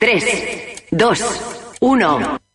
3, 2, 1.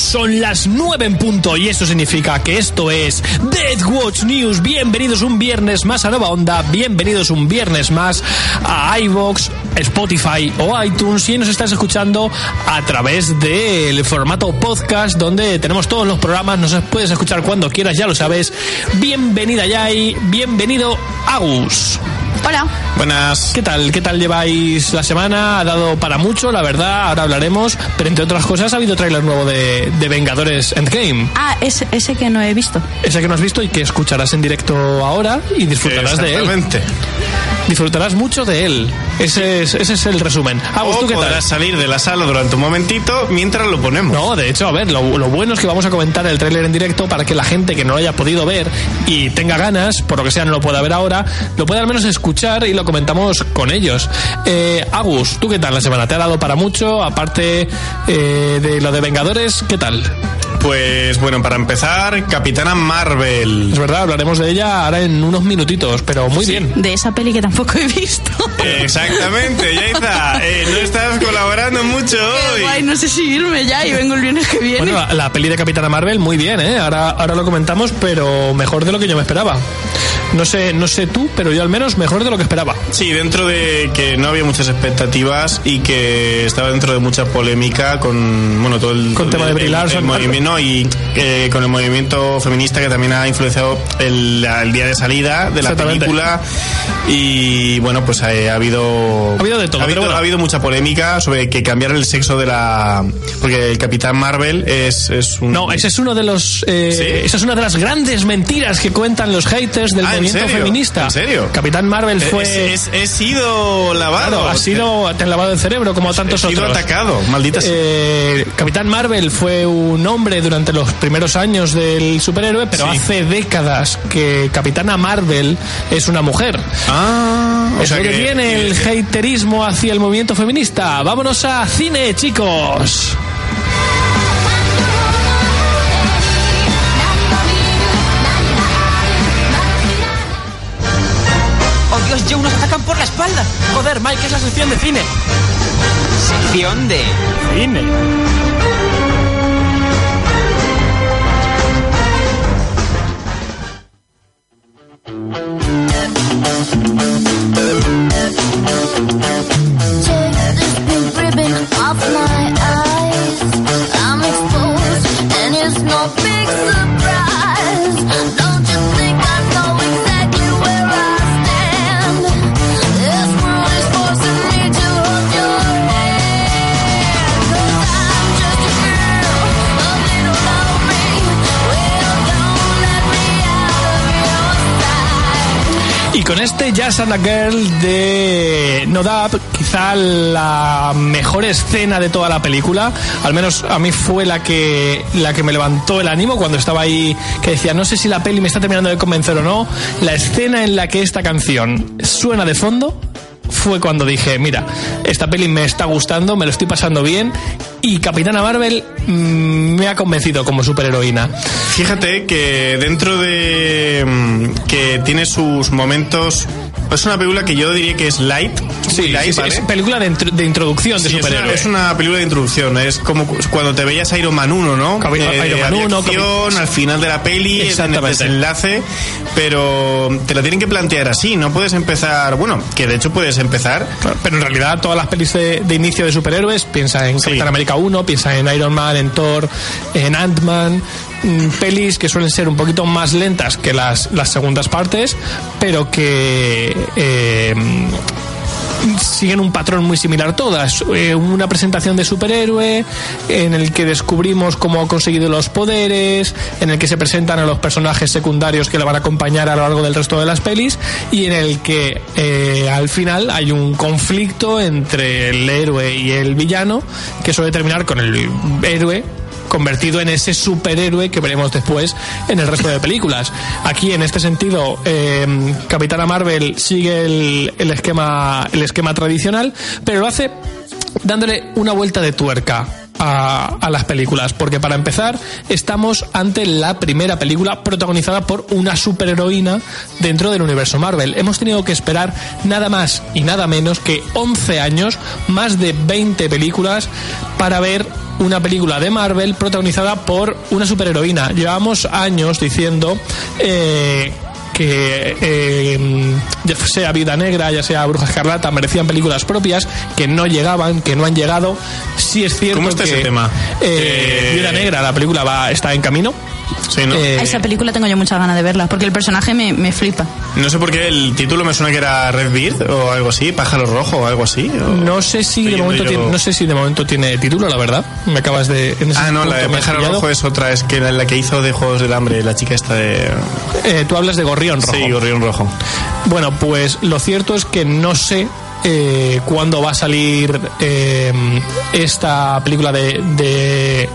Son las 9 en punto y eso significa que esto es Dead Watch News. Bienvenidos un viernes más a Nueva Onda, bienvenidos un viernes más a iVox, Spotify o iTunes y nos estás escuchando a través del formato podcast donde tenemos todos los programas, nos puedes escuchar cuando quieras, ya lo sabes. Bienvenida Yai, bienvenido Agus. Hola. Buenas. ¿Qué tal? ¿Qué tal lleváis la semana? Ha dado para mucho, la verdad, ahora hablaremos, pero entre otras cosas ha habido tráiler nuevo de, de Vengadores Endgame. Ah, ese, ese que no he visto. Ese que no has visto y que escucharás en directo ahora y disfrutarás de él. Exactamente. Disfrutarás mucho de él. Ese es, ese es el resumen. Agus, O ¿tú qué tal? podrás salir de la sala durante un momentito mientras lo ponemos. No, de hecho, a ver, lo, lo bueno es que vamos a comentar el tráiler en directo para que la gente que no lo haya podido ver y tenga ganas, por lo que sea no lo pueda ver ahora, lo pueda al menos escuchar y lo comentamos con ellos. Eh, Agus, ¿tú qué tal la semana? ¿Te ha dado para mucho? Aparte eh, de lo de Vengadores, ¿qué tal? Pues bueno, para empezar, Capitana Marvel. Es verdad, hablaremos de ella ahora en unos minutitos, pero muy bien. De esa peli que tampoco he visto. Exactamente, Yaiza. Eh, no estás colaborando mucho Qué hoy. guay, no sé si irme ya y vengo el viernes que viene. Bueno, la, la peli de Capitana Marvel, muy bien, ¿eh? Ahora, ahora lo comentamos, pero mejor de lo que yo me esperaba. No sé, no sé tú, pero yo al menos mejor de lo que esperaba. Sí, dentro de que no había muchas expectativas y que estaba dentro de mucha polémica con bueno todo el Con tema de Brie el- Larson, el movimiento no, y eh, con el movimiento feminista que también ha influenciado el, el día de salida de la película y bueno pues eh, ha habido Ha habido de todo, ha habido, bueno. ha habido mucha polémica sobre que cambiar el sexo de la porque el Capitán Marvel es, es un No, ese es uno de los. eh, ¿Sí? Esa es una de las grandes mentiras que cuentan los haters del Ah, ¿en movimiento feminista. ¿En serio? Capitán Marvel Eh, fue. es- es- he sido lavado Claro, ha sido. Te han lavado el cerebro como tantos he sido otros. atacado maldita. Eh, Capitán Marvel fue un hombre durante los primeros años del superhéroe, pero Sí. hace décadas que Capitana Marvel es una mujer. Ah, o Eso sea que que- viene el haterismo hacia el movimiento feminista. Vámonos a cine, chicos. ¡Oh Dios, Joe, nos atacan por la espalda! Joder, Mike, es la sección de cine. Sección de... Cine. Big surprise. Con este Jazz and a Girl de No Doubt, quizá la mejor escena de toda la película, al menos a mí fue la que, la que me levantó el ánimo cuando estaba ahí, que decía, no sé si la peli me está terminando de convencer o no, la escena en la que esta canción suena de fondo fue cuando dije, mira, esta peli me está gustando, me lo estoy pasando bien y Capitana Marvel mm, me ha convencido como superheroína. Fíjate que dentro de mm, que tiene sus momentos es una película que yo diría que es light, muy light, sí, sí, ¿vale? es película de, de introducción de Sí, es, una, superhéroes. es una película de introducción, es como cu- cuando te veías Iron Man 1, ¿no? Capi- Eh, Iron Man había 1, acción, al final de la peli, en el Exactamente. desenlace, pero te la tienen que plantear así, no puedes empezar, bueno, que de hecho puedes empezar Claro, Pero en realidad todas las pelis de, de inicio de superhéroes, piensa en Sí. Capitán América 1, piensa en Iron Man, en Thor, en Ant-Man, mm, pelis que suelen ser un poquito más lentas que las, las segundas partes, pero que... eh, siguen un patrón muy similar todas. Eh, una presentación de superhéroe en el que descubrimos cómo ha conseguido los poderes, en el que se presentan a los personajes secundarios que le van a acompañar a lo largo del resto de las pelis y en el que eh, al final hay un conflicto entre el héroe y el villano que suele terminar con el héroe convertido en ese superhéroe que veremos después en el resto de películas. Aquí, en este sentido, eh, Capitana Marvel sigue el, el esquema, el esquema tradicional, pero lo hace dándole una vuelta de tuerca. A, a las películas, porque para empezar estamos ante la primera película protagonizada por una superheroína dentro del universo Marvel. Hemos tenido que esperar nada más y nada menos que 11 años, más de 20 películas, para ver una película de Marvel protagonizada por una superheroína. Llevamos años diciendo eh, que eh, ya sea Vida Negra, ya sea Bruja Escarlata, merecían películas propias que no llegaban, que no han llegado. Sí es cierto ¿Cómo está que ese tema? eh, Eh, Viuda Negra, la película va está en camino. Sí, ¿no? Eh, A esa película tengo yo muchas ganas de verla, porque el personaje me, me flipa. No sé por qué el título me suena que era Red Beard o algo así, Pájaro Rojo o algo así. o- No sé si de momento yo- tiene, no sé si de momento tiene título, la verdad. Me acabas de en ese Ah, no, la de Pájaro. Rojo es otra, es que la, la que hizo de Juegos del Hambre, la chica esta de... Eh, tú hablas de Gorrión Rojo. Sí, Gorrión Rojo. Bueno, pues lo cierto es que no sé eh, cuándo va a salir eh, esta película de, de-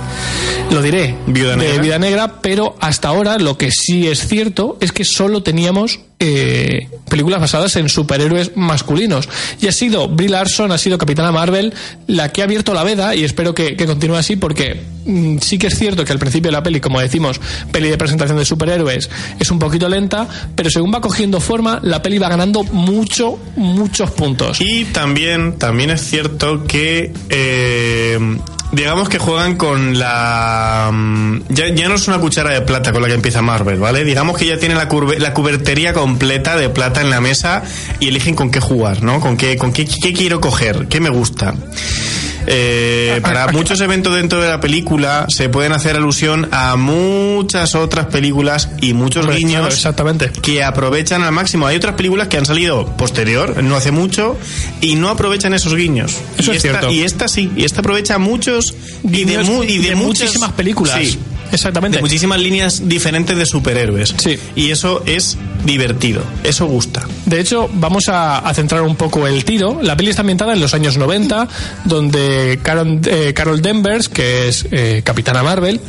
lo diré, Viuda de. Vida Negra, pero hasta ahora lo que sí es cierto es que solo teníamos eh, películas basadas en superhéroes masculinos. Y ha sido Brie Larson, ha sido Capitana Marvel la que ha abierto la veda y espero que, que continúe así porque mm, sí que es cierto que al principio de la peli, como decimos, peli de presentación de superhéroes es un poquito lenta, pero según va cogiendo forma, la peli va ganando mucho, muchos puntos. Y también, también es cierto que... eh, Digamos que juegan con la... mm, Ya, ya no es una cuchara de plata con la que empieza Marvel, ¿vale? Digamos que ya tienen la, la cubertería completa de plata en la mesa y eligen con qué jugar, ¿no? Con qué, con qué, qué quiero coger, qué me gusta. Eh, para muchos eventos dentro de la película se pueden hacer alusión a muchas otras películas y muchos Hombre, guiños claro, exactamente. que aprovechan al máximo. Hay otras películas que han salido posterior, no hace mucho, y no aprovechan esos guiños. Eso y es esta, cierto. Y esta sí, y esta aprovecha muchos y de, mu- y de, de muchas- muchísimas películas. Sí, Exactamente. de muchísimas líneas diferentes de superhéroes. Sí. Y eso es divertido, eso gusta. De hecho, vamos a, a centrar un poco el tiro. La peli está ambientada en los años 90, donde Carol, eh, Carol Danvers, que es eh, Capitana Marvel,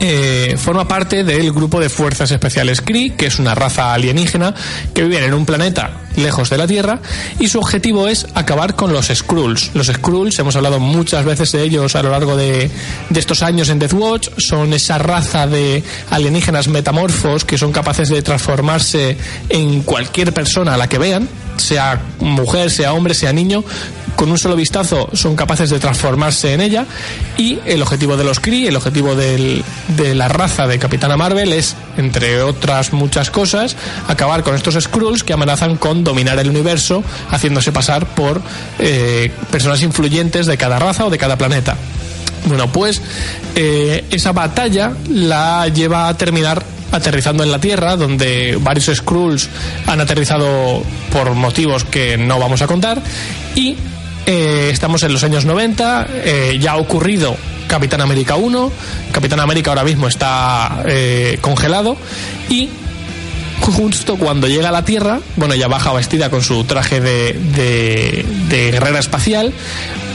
eh, forma parte del grupo de fuerzas especiales Kree, que es una raza alienígena que vive en un planeta lejos de la Tierra y su objetivo es acabar con los Skrulls. Los Skrulls, hemos hablado muchas veces de ellos a lo largo de, de estos años en Death Watch, son esa raza de alienígenas metamorfos que son capaces de transformarse en cualquier persona a la que vean, sea mujer, sea hombre, sea niño, con un solo vistazo son capaces de transformarse en ella y el objetivo de los Kree, el objetivo del- de la raza de Capitana Marvel es, entre otras muchas cosas, acabar con estos Skrulls que amenazan con dominar el universo haciéndose pasar por eh, personas influyentes de cada raza o de cada planeta. Bueno, pues eh, esa batalla la lleva a terminar aterrizando en la Tierra, donde varios Skrulls han aterrizado por motivos que no vamos a contar, y eh, estamos en los años 90, eh, ya ha ocurrido Capitán América 1, Capitán América ahora mismo está eh, congelado, y justo cuando llega a la Tierra, bueno, ella baja vestida con su traje de, de, de guerrera espacial,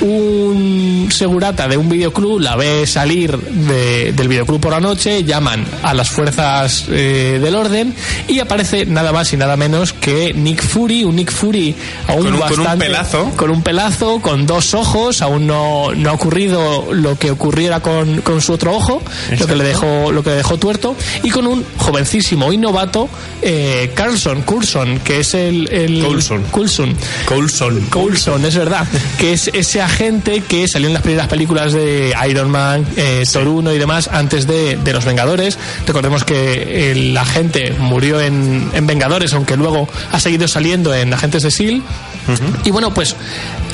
un segurata de un videoclub la ve salir de- del videoclub por la noche, llaman a las fuerzas eh, del orden y aparece nada más y nada menos que Nick Fury, un Nick Fury aún Con un- con un bastante- pelazo. con un pelazo, con dos ojos, aún no, no ha ocurrido lo que ocurriera con, con su otro ojo, lo que le dejó, lo que le dejó tuerto, y con un jovencísimo y novato eh, Carlson, Coulson, que es el, el Coulson. Coulson. Coulson. Coulson, es verdad, que es ese agente que salió en las primeras películas de Iron Man, eh, Thor 1 y demás antes de, de Los Vengadores. Recordemos que el agente murió en, en Vengadores, aunque luego ha seguido saliendo en Agentes de S.H.I.E.L.D. Y bueno, pues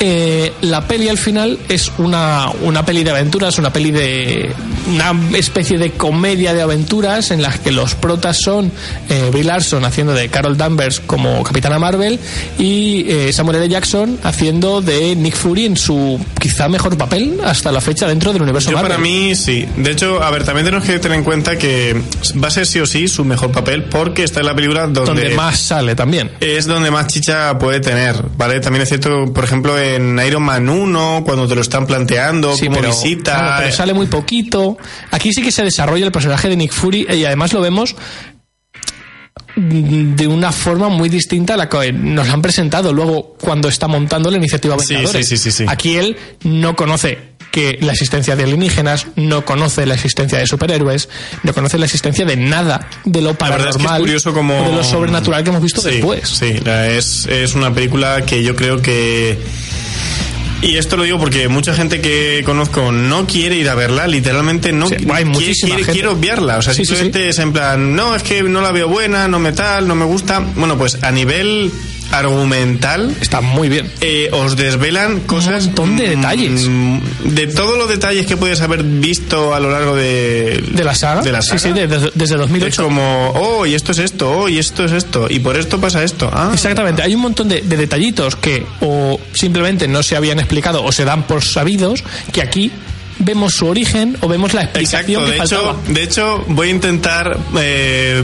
eh, la peli al final es una, una peli de aventuras, una peli de. una especie de comedia de aventuras en las que los protas son eh, Larson haciendo de Carol Danvers como Capitana Marvel y eh, Samuel L. Jackson haciendo de Nick Fury en su quizá mejor papel hasta la fecha dentro del universo Yo Marvel. para mí sí. De hecho, a ver, también tenemos que tener en cuenta que va a ser sí o sí su mejor papel porque está en la película donde, donde más sale también. es donde más chicha puede tener, ¿vale? También es cierto, por ejemplo, en Iron Man 1, cuando te lo están planteando, Sí, como pero, visita... claro, pero sale muy poquito. Aquí sí que se desarrolla el personaje de Nick Fury y además lo vemos de una forma muy distinta a la que nos han presentado luego cuando está montando la iniciativa Vengadores. sí, sí, sí. Aquí él no conoce que la existencia de alienígenas, no conoce la existencia de superhéroes, no conoce la existencia de nada de lo La verdad es que es paranormal como... o de lo sobrenatural que hemos visto después. Sí, es, es una película que yo creo que... Y esto lo digo porque mucha gente que conozco no quiere ir a verla, literalmente no Sí, hay quiere, quiere, gente. quiere obviarla. O sea, Sí, sí, simplemente es en plan, no, es que no la veo buena, no me tal, no me gusta. Bueno, pues a nivel argumental, Está muy bien. eh, os desvelan cosas. montón de mm, detalles. De todos los detalles que puedes haber visto a lo largo de. ¿De la saga? De la saga. Sí, sí, de- de- desde Es 2008. como, oh, y esto es esto, oh, y esto es esto, y por esto pasa esto. Ah, Exactamente, hay un montón de, de detallitos que o simplemente no se habían explicado o se dan por sabidos que aquí vemos su origen o vemos la explicación Exacto, que de faltaba. hecho, de hecho voy a intentar eh,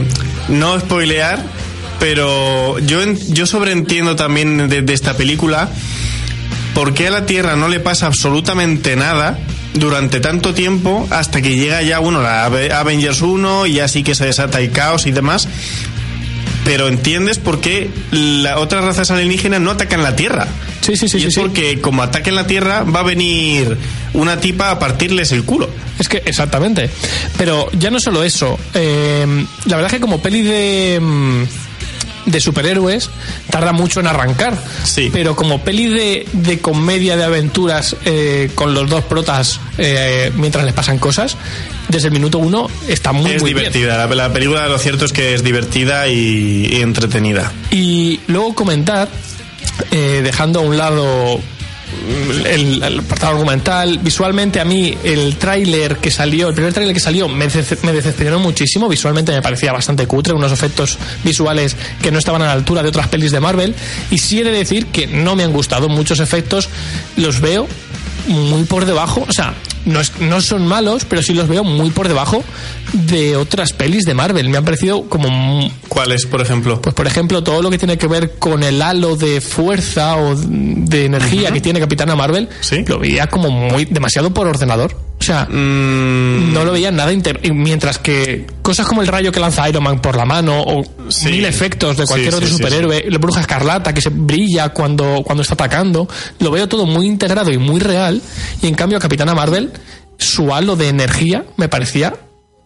no spoilear, pero yo, yo sobreentiendo también de, de esta película por qué a la Tierra no le pasa absolutamente nada durante tanto tiempo hasta que llega ya, bueno, la Ave- Avengers 1 y ya sí que se desata el caos y demás. Pero entiendes por qué las otras razas alienígenas no atacan la Tierra. Sí, sí, sí, y sí, es sí. porque como ataquen la Tierra va a venir una tipa a partirles el culo. Es que, exactamente. Pero ya no solo eso. eh, la verdad es que como peli de. De superhéroes tarda mucho en arrancar Sí. pero como peli de, de comedia de aventuras eh, con los dos protas eh, mientras les pasan cosas desde el minuto uno está muy es muy bien. divertida. La, la película lo cierto es que es divertida y, y entretenida. Y luego comentar, eh, dejando a un lado el, el apartado argumental, visualmente a mí el tráiler que salió, el primer tráiler que salió me, dece- me decepcionó muchísimo, visualmente me parecía bastante cutre, unos efectos visuales que no estaban a la altura de otras pelis de Marvel, y sí he de decir que no me han gustado muchos efectos, los veo muy por debajo, o sea, no, es- no son malos, pero sí los veo muy por debajo de otras pelis de Marvel, me han parecido como mu- ¿Cuál es, por ejemplo? pues por ejemplo, todo lo que tiene que ver con el halo de fuerza o de energía que tiene Capitana Marvel, Sí. lo veía como muy demasiado por ordenador. O sea, Mm, no lo veía nada inter- mientras que cosas como el rayo que lanza Iron Man por la mano o Sí. mil efectos de cualquier Sí, otro sí, superhéroe, la bruja escarlata que se brilla cuando, cuando está atacando, lo veo todo muy integrado y muy real y en cambio a Capitana Marvel su halo de energía me parecía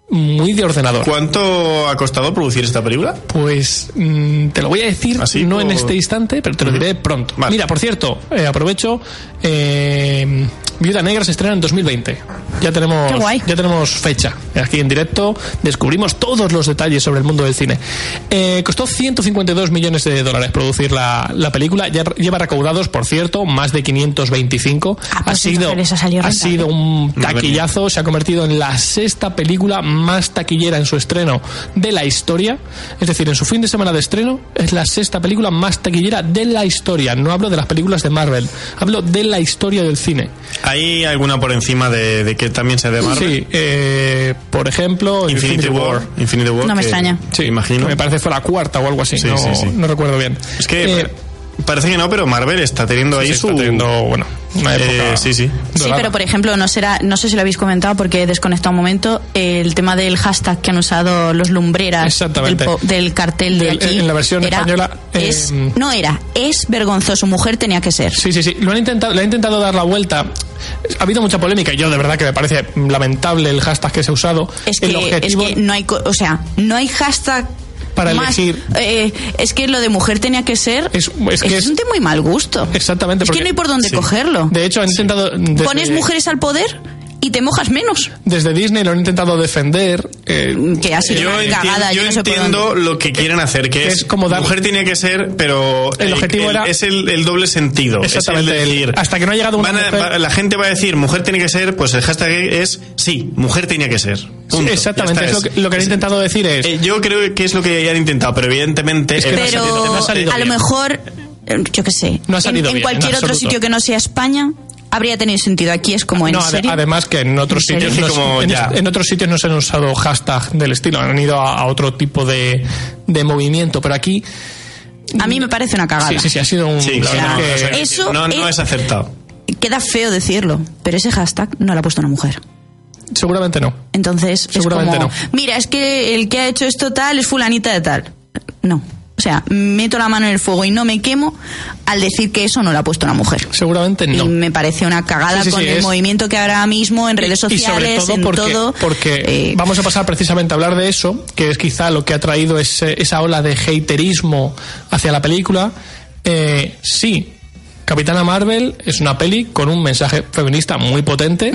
muy de ordenador. ¿Cuánto ha costado producir esta película? Pues mm, te lo voy a decir, Así no por- en este instante, pero te lo diré pronto. Vale. Mira, por cierto, eh, aprovecho, eh, Viuda Negra se estrena en 2020. Ya tenemos, Qué guay. ya tenemos fecha. Aquí en directo descubrimos todos los detalles sobre el mundo del cine. Eh, costó 152 millones de dólares producir la, la película. Ya lleva recaudados, por cierto, más de 525. Ah, ha pues sido, ha salido ha sido un taquillazo, se ha convertido en la sexta película más taquillera en su estreno de la historia. Es decir, en su fin de semana de estreno es la sexta película más taquillera de la historia. No hablo de las películas de Marvel, hablo de la historia del cine. ¿Hay alguna por encima de, de que también sea de Marvel? Sí, eh, por ejemplo, Infinity, War. Infinity War. No me que- extraña. Sí, imagino. Me parece que fue la cuarta o algo así. Sí, no, sí, sí. no recuerdo bien. Es que Eh, parece que no, pero Marvel está teniendo ahí sí, su. está teniendo, bueno, una Eh, sí, sí. Sí, dorada. pero por ejemplo, no será, no sé si lo habéis comentado porque he desconectado un momento, el tema del hashtag que han usado los lumbreras del, cartel de Del- aquí. en la versión era- española, eh, es, no era, es vergonzoso, mujer tenía que ser. Sí, sí, sí. Lo han intentado, le han intentado dar la vuelta. Ha habido mucha polémica. y Yo de verdad que me parece lamentable el hashtag que se ha usado. Es el que, es que no hay, co- o sea, no hay hashtag Para más, elegir. eh, es que lo de mujer tenía que ser. Es- es que es- un de muy mal gusto. Exactamente, Es que porque- no hay por dónde sí. cogerlo. De hecho, han intentado. desde- Pones mujeres al poder y te mojas menos. Desde Disney lo han intentado defender. eh, Que ha sido Yo una entiendo, cagada. yo Yo no sé por entiendo lo que quieren hacer, que Que es, es como dar- mujer tiene que ser, pero El objetivo era- es el, el doble sentido. Es el Exactamente, decir, hasta que no ha llegado una a- mujer- la gente va a decir mujer tiene que ser, pues el hashtag es sí, mujer tenía que ser. Punto. Sí, exactamente, es lo que, lo que han es- intentado decir es... Eh, yo creo que es lo que han intentado, pero evidentemente. Es que eh, no ha Pero salido- no ha salido a lo mejor, eh, yo qué sé, No ha en- salido en, bien, cualquier en otro sitio que no sea España habría tenido sentido. Aquí es como en No, serio. además que en otros ¿En sitios no, como en, ya. en otros sitios no se han usado hashtag del estilo, han ido a, a otro tipo de, de movimiento, pero aquí A mí me parece una cagada. sí, sí, sí ha sido un Sí, la sí, verdad no, que- Eso no, no es- es acertado. Queda feo decirlo, pero ese hashtag no lo ha puesto una mujer. seguramente no. Entonces, es Seguramente como, no. mira, es que el que ha hecho esto tal es fulanita de tal. No. O sea, meto la mano en el fuego y no me quemo al decir que eso no lo ha puesto una mujer. Seguramente no. Y me parece una cagada Sí, sí, con sí, el es- movimiento que ahora mismo en redes Y- y sobre sociales, todo en porque, todo. porque eh, vamos a pasar precisamente a hablar de eso, que es quizá lo que ha traído ese- esa ola de haterismo hacia la película. Eh, sí, Capitana Marvel es una peli con un mensaje feminista muy potente,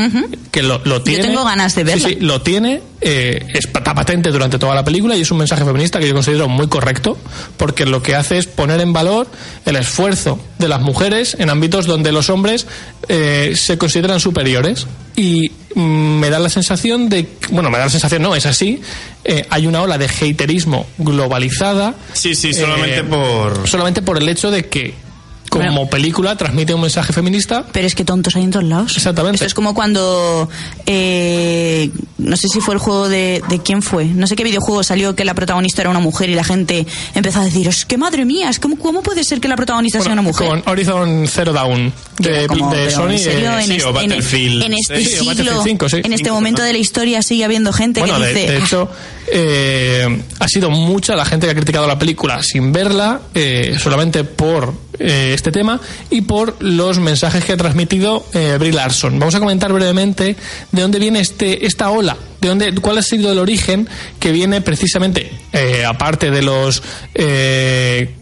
que lo, lo tiene. tengo ganas de verla. Sí, sí, lo tiene, eh, es está patente durante toda la película y es un mensaje feminista que yo considero muy correcto, porque lo que hace es poner en valor el esfuerzo de las mujeres en ámbitos donde los hombres eh, se consideran superiores. Y mm, me da la sensación de, bueno, me da la sensación, no, es así, eh, hay una ola de haterismo globalizada. Sí, sí, solamente eh, por. Solamente por el hecho de que como Bueno. película transmite un mensaje feminista. Pero es que tontos hay en todos lados. Exactamente. Esto es como cuando. eh, no sé si fue el juego de. ¿De quién fue? No sé qué videojuego salió que la protagonista era una mujer y la gente empezó a decir: Es que madre mía, es como, ¿cómo puede ser que la protagonista sea una mujer? Con Horizon Zero Dawn de, como, Sony. en serio, eh, en, sí, este, o en- Battlefield en este. Sí, o siglo, sí. en este momento ¿no? de la historia sigue habiendo gente Bueno, que de, dice. de "Ah, hecho, eh, ha sido mucha la gente que ha criticado la película sin verla, eh, solamente por eh, este tema y por los mensajes que ha transmitido eh, Brie Larson. Vamos a comentar brevemente de dónde viene este esta ola, de dónde, cuál ha sido el origen que viene precisamente, eh, aparte de los eh,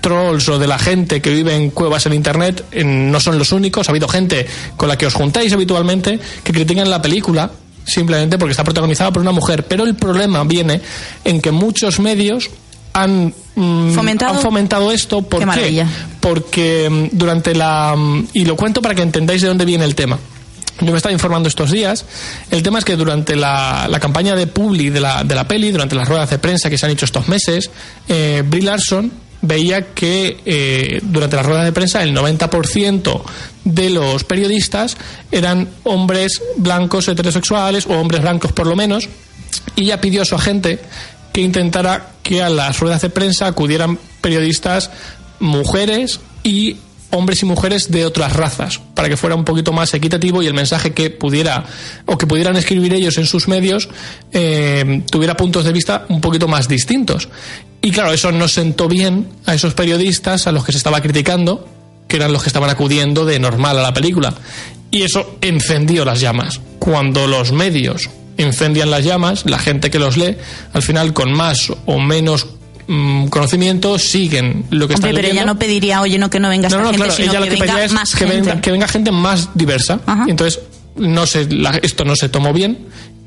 trolls o de la gente que vive en cuevas en internet en- no son los únicos. Ha habido gente con la que os juntáis habitualmente que critican la película simplemente porque está protagonizada por una mujer. Pero el problema viene en que muchos medios han, mm, Fomentado. han fomentado esto. ¿Por Qué maravilla. Porque mm, durante la... mm, Y lo cuento para que entendáis de dónde viene el tema. Yo me estaba informando estos días. El tema es que durante la, la campaña de Publi de la, de la peli, durante las ruedas de prensa que se han hecho estos meses, eh, Brie Larson veía que eh, durante las ruedas de prensa el 90% de los periodistas eran hombres blancos heterosexuales o hombres blancos por lo menos y ella pidió a su agente que intentara que a las ruedas de prensa acudieran periodistas mujeres y hombres y mujeres de otras razas para que fuera un poquito más equitativo y el mensaje que pudiera o que pudieran escribir ellos en sus medios eh, tuviera puntos de vista un poquito más distintos. Y claro eso no sentó bien a esos periodistas a los que se estaba criticando que eran los que estaban acudiendo de normal a la película. Y eso encendió las llamas. Cuando los medios incendian las llamas la gente que los lee al final con más o menos mm, conocimiento siguen lo que Hombre, están pero ella no pediría, oye, no que no venga esta no, no, gente, claro, sino ella lo que, venga pedía es más que gente. venga, que venga gente más diversa. Ajá. Y entonces, no se, la- esto no se tomó bien.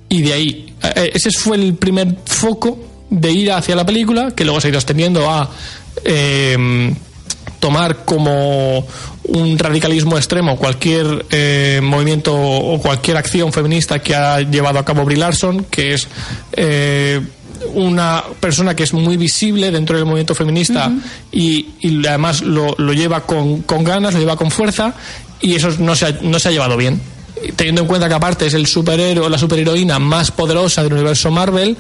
Y de ahí, eh, ese fue el primer foco de ir hacia la película, que luego se ha ido extendiendo a eh, tomar como un radicalismo extremo cualquier eh, movimiento o cualquier acción feminista que ha llevado a cabo Brie Larson, que es eh, una persona que es muy visible dentro del movimiento feminista y, y además lo, lo lleva con, con ganas, lo lleva con fuerza y eso no se ha, no se ha llevado bien. Teniendo en cuenta que aparte es el superhéroe, la superheroína más poderosa del universo Marvel,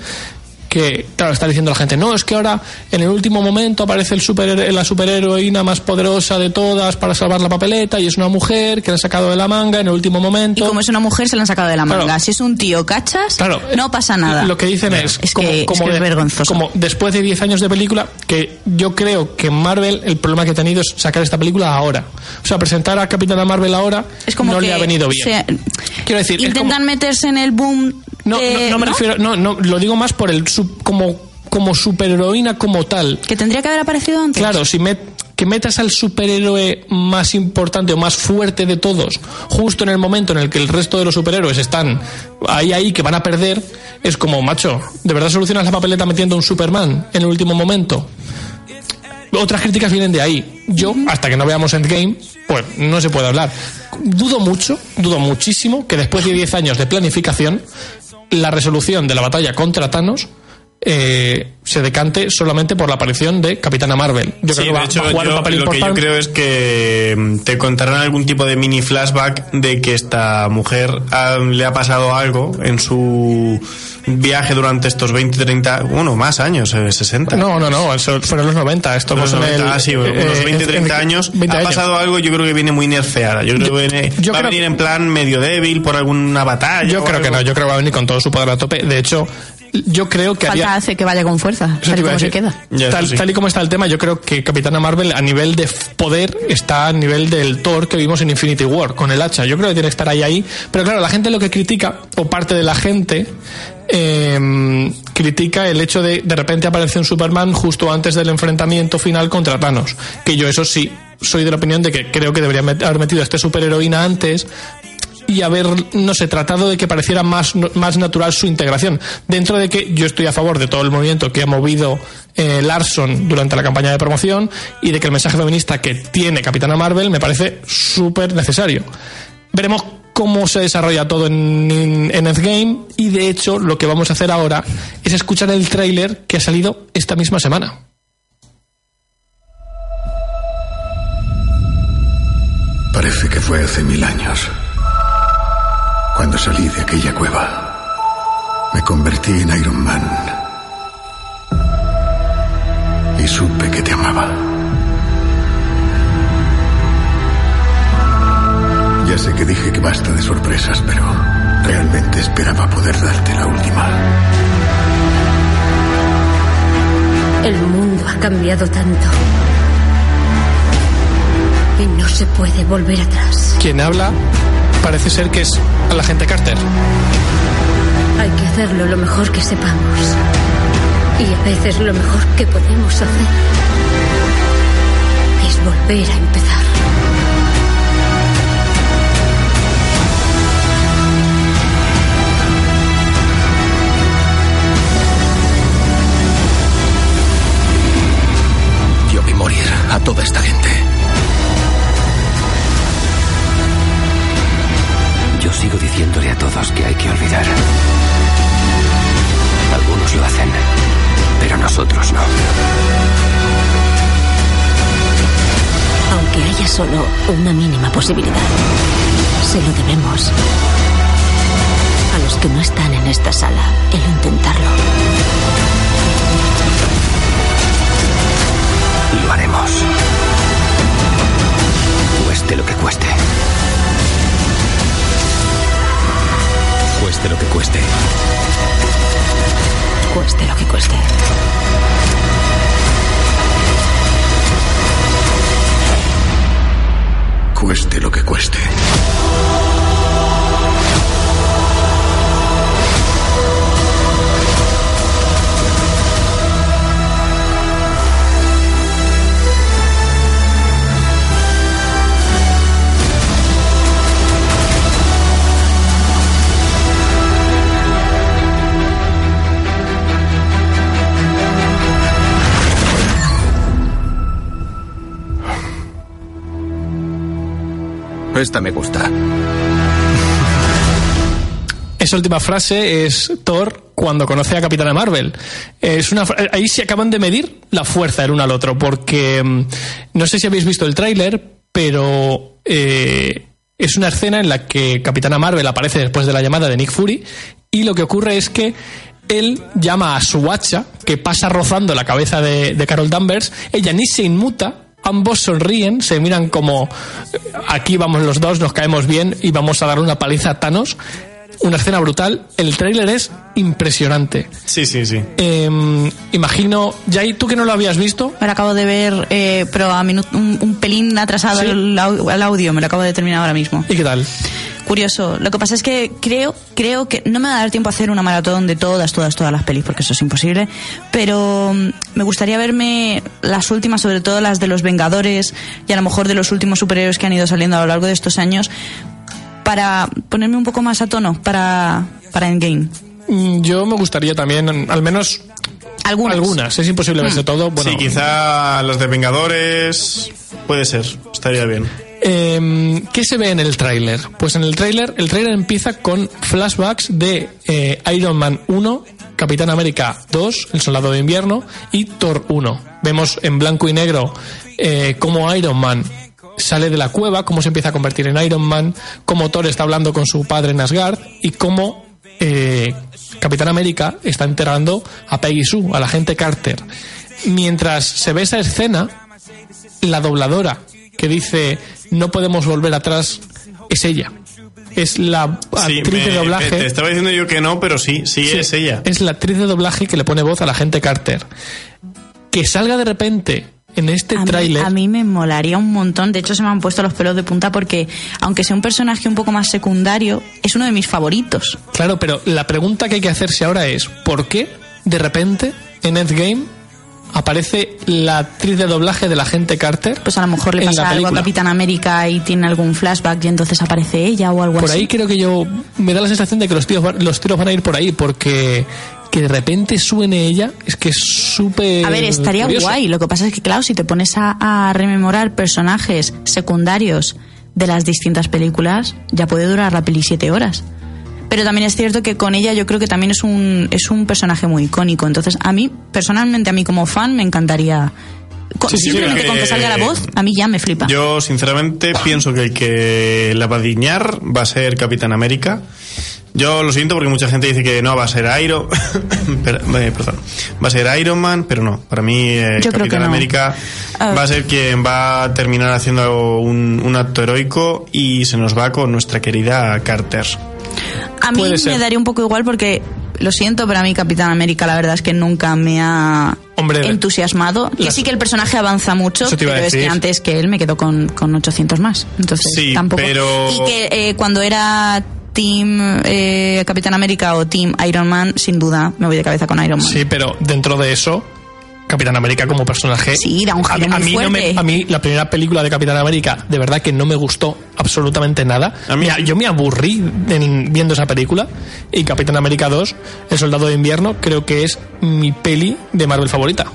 que, claro, está diciendo la gente, no, es que ahora en el último momento aparece el super, la superheroína más poderosa de todas para salvar la papeleta y es una mujer que la han sacado de la manga en el último Y momento. como es una mujer, se la han sacado de la manga. Claro. Si es un tío cachas, Claro, no pasa nada. Lo que dicen es, Es como, que- es como que es de- vergonzoso. como después de 10 años de película, que yo creo que Marvel, el problema que ha tenido es sacar esta película ahora. O sea, presentar a Capitana Marvel ahora es como no que le ha venido bien. Quiero decir, es intentan como- meterse en el boom. No, no, no me ¿no? refiero, no, no, lo digo más por el sub- como, como superheroína como tal. Que tendría que haber aparecido antes. Claro, si met- que metas al superhéroe más importante o más fuerte de todos, justo en el momento en el que el resto de los superhéroes están ahí, ahí, que van a perder, es como, macho, ¿de verdad solucionas la papeleta metiendo un Superman en el último momento? Otras críticas vienen de ahí. Yo, hasta que no veamos Endgame, pues no se puede hablar. Dudo mucho, dudo muchísimo que después de 10 años de planificación, la resolución de la batalla contra Thanos eh, se decante solamente por la aparición de Capitana Marvel. Yo Sí, creo que va, de hecho, va a jugar yo- un papel lo que yo importante. creo es que mm, te contarán algún tipo de mini flashback de que esta mujer ah, le ha pasado algo en su viaje durante estos 20, 30, bueno, más años, eh, 60. No, no, no, eso fueron los 90. Esto Los pasó en 90, el, ah, sí, eh, unos 20, en- 30 en- años. 20 ha años. pasado algo, yo creo que viene muy nerfeada. Yo creo que viene, yo va creo- a venir en plan medio débil por alguna batalla. Yo creo que algo. no, yo creo que va a venir con todo su poder a tope. De hecho, yo creo que Falta haría- hace que vaya con fuerza, tal y como se queda. Tal, eso sí. tal y como está el tema, yo creo que Capitana Marvel a nivel de poder está a nivel del Thor que vimos en Infinity War con el hacha. Yo creo que tiene que estar ahí ahí. Pero claro, la gente lo que critica, o parte de la gente, eh, critica el hecho de de repente aparecer un Superman justo antes del enfrentamiento final contra Thanos. Que yo eso sí, soy de la opinión de que creo que debería met- haber metido a este superheroína antes y haber, no sé, tratado de que pareciera más, más natural su integración. Dentro de que yo estoy a favor de todo el movimiento que ha movido eh, Larson durante la campaña de promoción y de que el mensaje feminista que tiene Capitana Marvel me parece súper necesario. Veremos cómo se desarrolla todo en, en, en Endgame y de hecho lo que vamos a hacer ahora es escuchar el tráiler que ha salido esta misma semana. Parece que fue hace mil años. Cuando salí de aquella cueva, me convertí en Iron Man. Y supe que te amaba. Ya sé que dije que basta de sorpresas, pero realmente esperaba poder darte la última. El mundo ha cambiado tanto. Y no se puede volver atrás. Quien habla parece ser que es a la gente Carter. Hay que hacerlo lo mejor que sepamos. Y a veces lo mejor que podemos hacer es volver a empezar. Yo vi morir a toda esta gente. Sigo diciéndole a todos que hay que olvidar. Algunos lo hacen, pero nosotros no. Aunque haya solo una mínima posibilidad, se lo debemos a los que no están en esta sala el intentarlo. Lo haremos. Cueste lo que cueste. Cueste lo que cueste. Cueste lo que cueste. Cueste lo que cueste. Esta me gusta. Esa última frase es Thor cuando conoce a Capitana Marvel. Es una ahí se acaban de medir la fuerza el uno al otro, porque mm, no sé si habéis visto el tráiler, pero eh, es una escena en la que Capitana Marvel aparece después de la llamada de Nick Fury y lo que ocurre es que él llama a su hacha, que pasa rozando la cabeza de, de Carol Danvers, ella ni se inmuta, ambos sonríen, se miran como aquí vamos los dos, nos caemos bien y vamos a darle una paliza a Thanos. Una escena brutal. El tráiler es impresionante. Sí, sí, sí. Eh, imagino, Jay, tú que no lo habías visto, Me lo acabo de ver, eh, pero a un, un pelín atrasado ¿Sí? el audio, me lo acabo de terminar ahora mismo. ¿y qué tal? Curioso. Lo que pasa es que creo, creo que no me va a dar tiempo a hacer una maratón de todas, todas, todas las pelis, porque eso es imposible. Pero mm, me gustaría verme las últimas, sobre todo las de los Vengadores y a lo mejor de los últimos superhéroes que han ido saliendo a lo largo de estos años, para ponerme un poco más a tono para, para Endgame. Mm, Yo me gustaría también, al menos Algunas. algunas. Es imposible verse todo. Bueno, sí, quizá las de Vengadores. Puede ser, estaría bien. Eh, ¿Qué se ve en el tráiler? Pues en el tráiler, el tráiler empieza con flashbacks de eh, Iron Man 1, Capitán América 2, El Soldado de Invierno y Thor 1. Vemos en blanco y negro eh, cómo Iron Man sale de la cueva, cómo se empieza a convertir en Iron Man, cómo Thor está hablando con su padre en Asgard y cómo eh, Capitán América está enterrando a Peggy Sue, a la gente Carter. Mientras se ve esa escena, la dobladora que dice no podemos volver atrás es ella. Es la Sí, actriz de doblaje. te estaba diciendo yo que no, pero sí, sí, Sí, es ella. Es la actriz de doblaje que le pone voz a la gente Carter. Que salga de repente en este tráiler. A mí me molaría un montón. De hecho, se me han puesto los pelos de punta porque, aunque sea un personaje un poco más secundario, es uno de mis favoritos. Claro, pero la pregunta que hay que hacerse ahora es: ¿por qué de repente en Endgame aparece la actriz de doblaje de la gente Carter? Pues a lo mejor le pasa algo a? Capitán América y tiene algún flashback y entonces aparece ella o algo Por así. ahí creo que yo me da la sensación de que los tiros, van- los tiros van a ir por ahí, porque que de repente suene ella es que es súper. A ver, estaría curioso. guay. Lo que pasa es que, claro, si te pones a, a rememorar personajes secundarios de las distintas películas, ya puede durar la peli siete horas. Pero también es cierto que con ella yo creo que también es un, es un personaje muy icónico. Entonces, a mí, personalmente, a mí como fan, me encantaría. con- Sí, sí, sí, simplemente que- con que salga la voz, a mí ya me flipa. Yo, sinceramente, pienso que el que la va a diñar va a ser Capitán América. Yo lo siento porque mucha gente dice que no, va a ser Iron... Pero- eh, perdón. Va a ser Iron Man, pero no. Para mí, eh, Capitán no. América va a ser quien va a terminar haciendo un, un acto heroico y se nos va con nuestra querida Carter. A mí me daría un poco igual porque, lo siento, pero a mí Capitán América la verdad es que nunca me ha Hombre, entusiasmado. Que sí que el personaje avanza mucho, pero es que antes que él me quedó con, con 800 más. Entonces Sí, tampoco. pero- Y que eh, cuando era Team eh, Capitán América o Team Iron Man, sin duda me voy de cabeza con Iron Man. Sí, pero dentro de eso, Capitán América como personaje. Sí, da un a, giro mí- a muy mí no me- fuerte. a mí la primera película de Capitán América, de verdad que no me gustó absolutamente nada. A mí- yo me aburrí en- viendo esa película. Y Capitán América 2, El Soldado de Invierno, creo que es mi peli de Marvel favorita.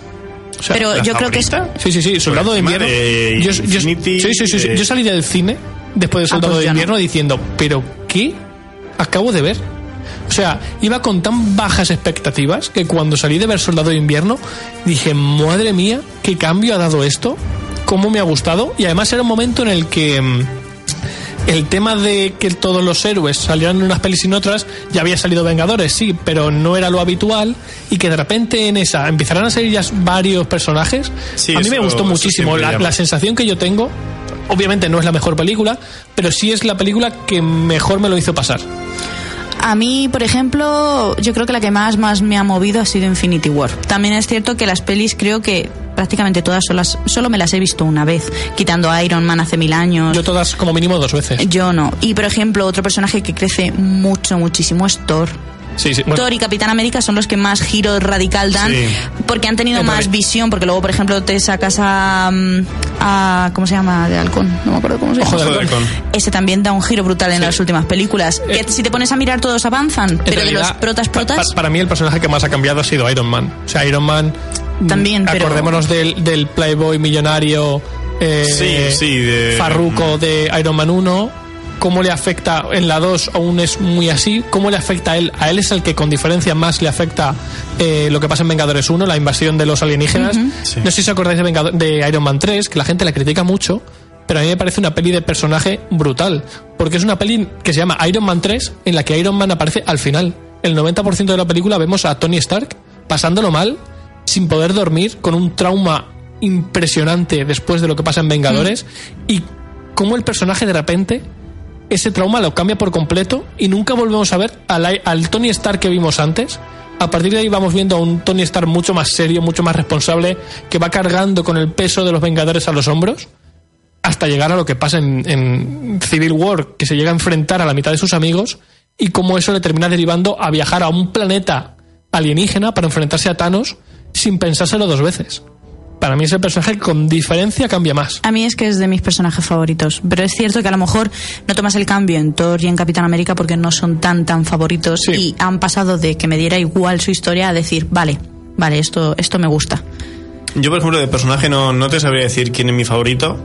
O sea, pero ¿la yo creo que es. Sí, sí, sí, Soldado Por de Invierno. de yo, yo- Infinity, sí, sí, sí, sí. de- Yo salí del cine después de Ah, Soldado pues de yo no. Invierno diciendo, ¿pero qué acabo de ver? O sea, iba con tan bajas expectativas que cuando salí de ver Soldado de Invierno dije, madre mía, qué cambio ha dado esto, cómo me ha gustado. Y además era un momento en el que mm, el tema de que todos los héroes salieran en unas pelis y en otras, ya había salido Vengadores, sí, pero no era lo habitual. Y que de repente en esa empezaran a salir ya varios personajes. Sí, a mí me gustó muchísimo. La, la sensación que yo tengo, obviamente no es la mejor película, pero sí es la película que mejor me lo hizo pasar. A mí, por ejemplo, yo creo que la que más, más me ha movido ha sido Infinity War. También es cierto que las pelis creo que prácticamente todas solas, solo me las he visto una vez, quitando a Iron Man hace mil años. Yo todas como mínimo dos veces. Yo no. Y por ejemplo, otro personaje que crece mucho, muchísimo es Thor. Sí, sí. Bueno, Thor y Capitán América son los que más giro radical dan Sí. porque han tenido En más realidad- visión. Porque luego, por ejemplo, te sacas a, mm, a. ¿Cómo se llama? De halcón. No me acuerdo cómo se llama. Ojo de halcón. Ese también da un giro brutal en Sí. las últimas películas. Eh, que si te pones a mirar, todos avanzan. Pero de los realidad, protas, pa- protas. pa- para mí el personaje que más ha cambiado ha sido Iron Man. O sea, Iron Man. mm, También, pero- Acordémonos del, del Playboy millonario. eh, Sí, sí, de- Farruko de Iron Man 1. ¿Cómo le afecta en la 2? Aún es muy así. ¿Cómo le afecta a él? A él es el que con diferencia más le afecta eh, lo que pasa en Vengadores 1, la invasión de los alienígenas. Sí. No sé si os acordáis de, Vengado- de Iron Man 3, que la gente la critica mucho. Pero a mí me parece una peli de personaje brutal. Porque es una peli que se llama Iron Man 3, en la que Iron Man aparece al final. El 90% de la película vemos a Tony Stark pasándolo mal, sin poder dormir, con un trauma impresionante después de lo que pasa en Vengadores. Y cómo el personaje de repente, ese trauma lo cambia por completo y nunca volvemos a ver al, Tony Stark que vimos antes. A partir de ahí vamos viendo a un Tony Stark mucho más serio, mucho más responsable, que va cargando con el peso de los Vengadores a los hombros. hasta llegar a lo que pasa en, en Civil War, que se llega a enfrentar a la mitad de sus amigos y cómo eso le termina derivando a viajar a un planeta alienígena para enfrentarse a Thanos sin pensárselo dos veces. Para mí es el personaje que con diferencia cambia más. A mí es que es de mis personajes favoritos. Pero es cierto que a lo mejor no tomas el cambio en Thor y en Capitán América porque no son tan, tan favoritos. Sí. Y han pasado de que me diera igual su historia a decir, vale, vale, esto, esto me gusta. Yo, por ejemplo, de personaje no, no te sabría decir quién es mi favorito.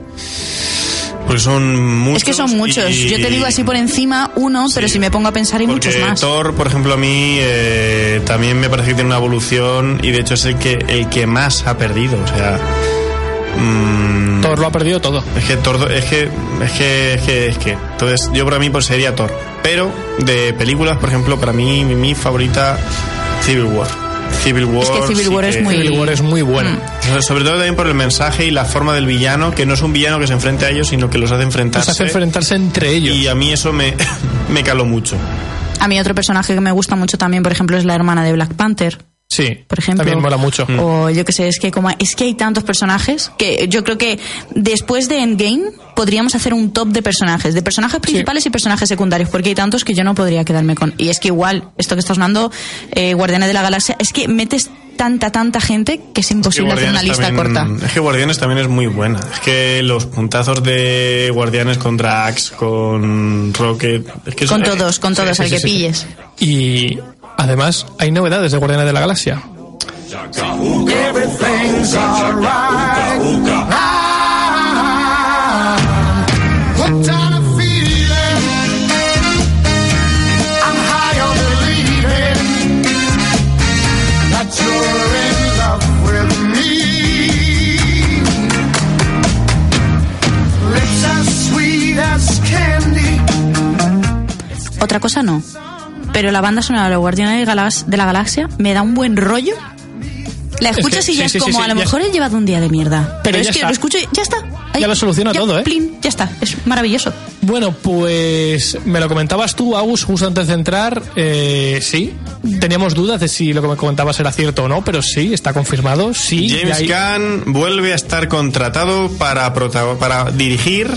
Porque son muchos. es que son muchos. y- Yo te digo así por encima uno, pero si me pongo a pensar hay Porque muchos más. Thor, por ejemplo, a mí eh, también me parece que tiene una evolución y de hecho es el que, el que más ha perdido. O sea. mm, Thor lo ha perdido todo. Es que Thor, es que, es que, es que, es que. Entonces, yo para mí pues sería Thor. Pero de películas, por ejemplo, para mí mi, mi favorita Civil War. Civil War. Es que Civil sí War es que- muy- Civil War es muy buena. Mm. Sobre todo también por el mensaje y la forma del villano, que no es un villano que se enfrente a ellos, sino que los hace Los enfrentarse. hace enfrentarse entre ellos. y a mí eso me, me caló mucho. A mí otro personaje que me gusta mucho también, por ejemplo, es la hermana de Black Panther. Sí, por ejemplo. también mola mucho. O yo que sé, es que como es que hay tantos personajes que yo creo que después de Endgame podríamos hacer un top de personajes, de personajes principales y personajes secundarios, porque hay tantos que yo no podría quedarme con. Y es que igual, esto que estás hablando, eh, Guardianes de la Galaxia, es que metes tanta, tanta gente que es imposible hacer una lista también- corta. Es que Guardianes también es muy buena. Es que los puntazos de Guardianes con Drax, con Rocket. Es que Con todos, con sí, todos, al sí, que pilles. Y además hay novedades de Guardianes de la Galaxia. Otra cosa no. Pero la banda sonora de los Guardianes de, la Galaxia me da un buen rollo. La Es escuchas que- y ya sí, es sí, sí, como sí, a lo mejor he llevado un día de mierda. Pero, Pero es que está. lo escucho y ya está. Ahí. Ya lo soluciona Ya, todo, ¿eh? plin, ya está. Es maravilloso. Bueno, pues me lo comentabas tú, Agus, justo antes de entrar. Eh, sí, teníamos dudas de si lo que me comentabas era cierto o no, pero sí, está confirmado. Sí, James hay- Gunn vuelve a estar contratado para, para dirigir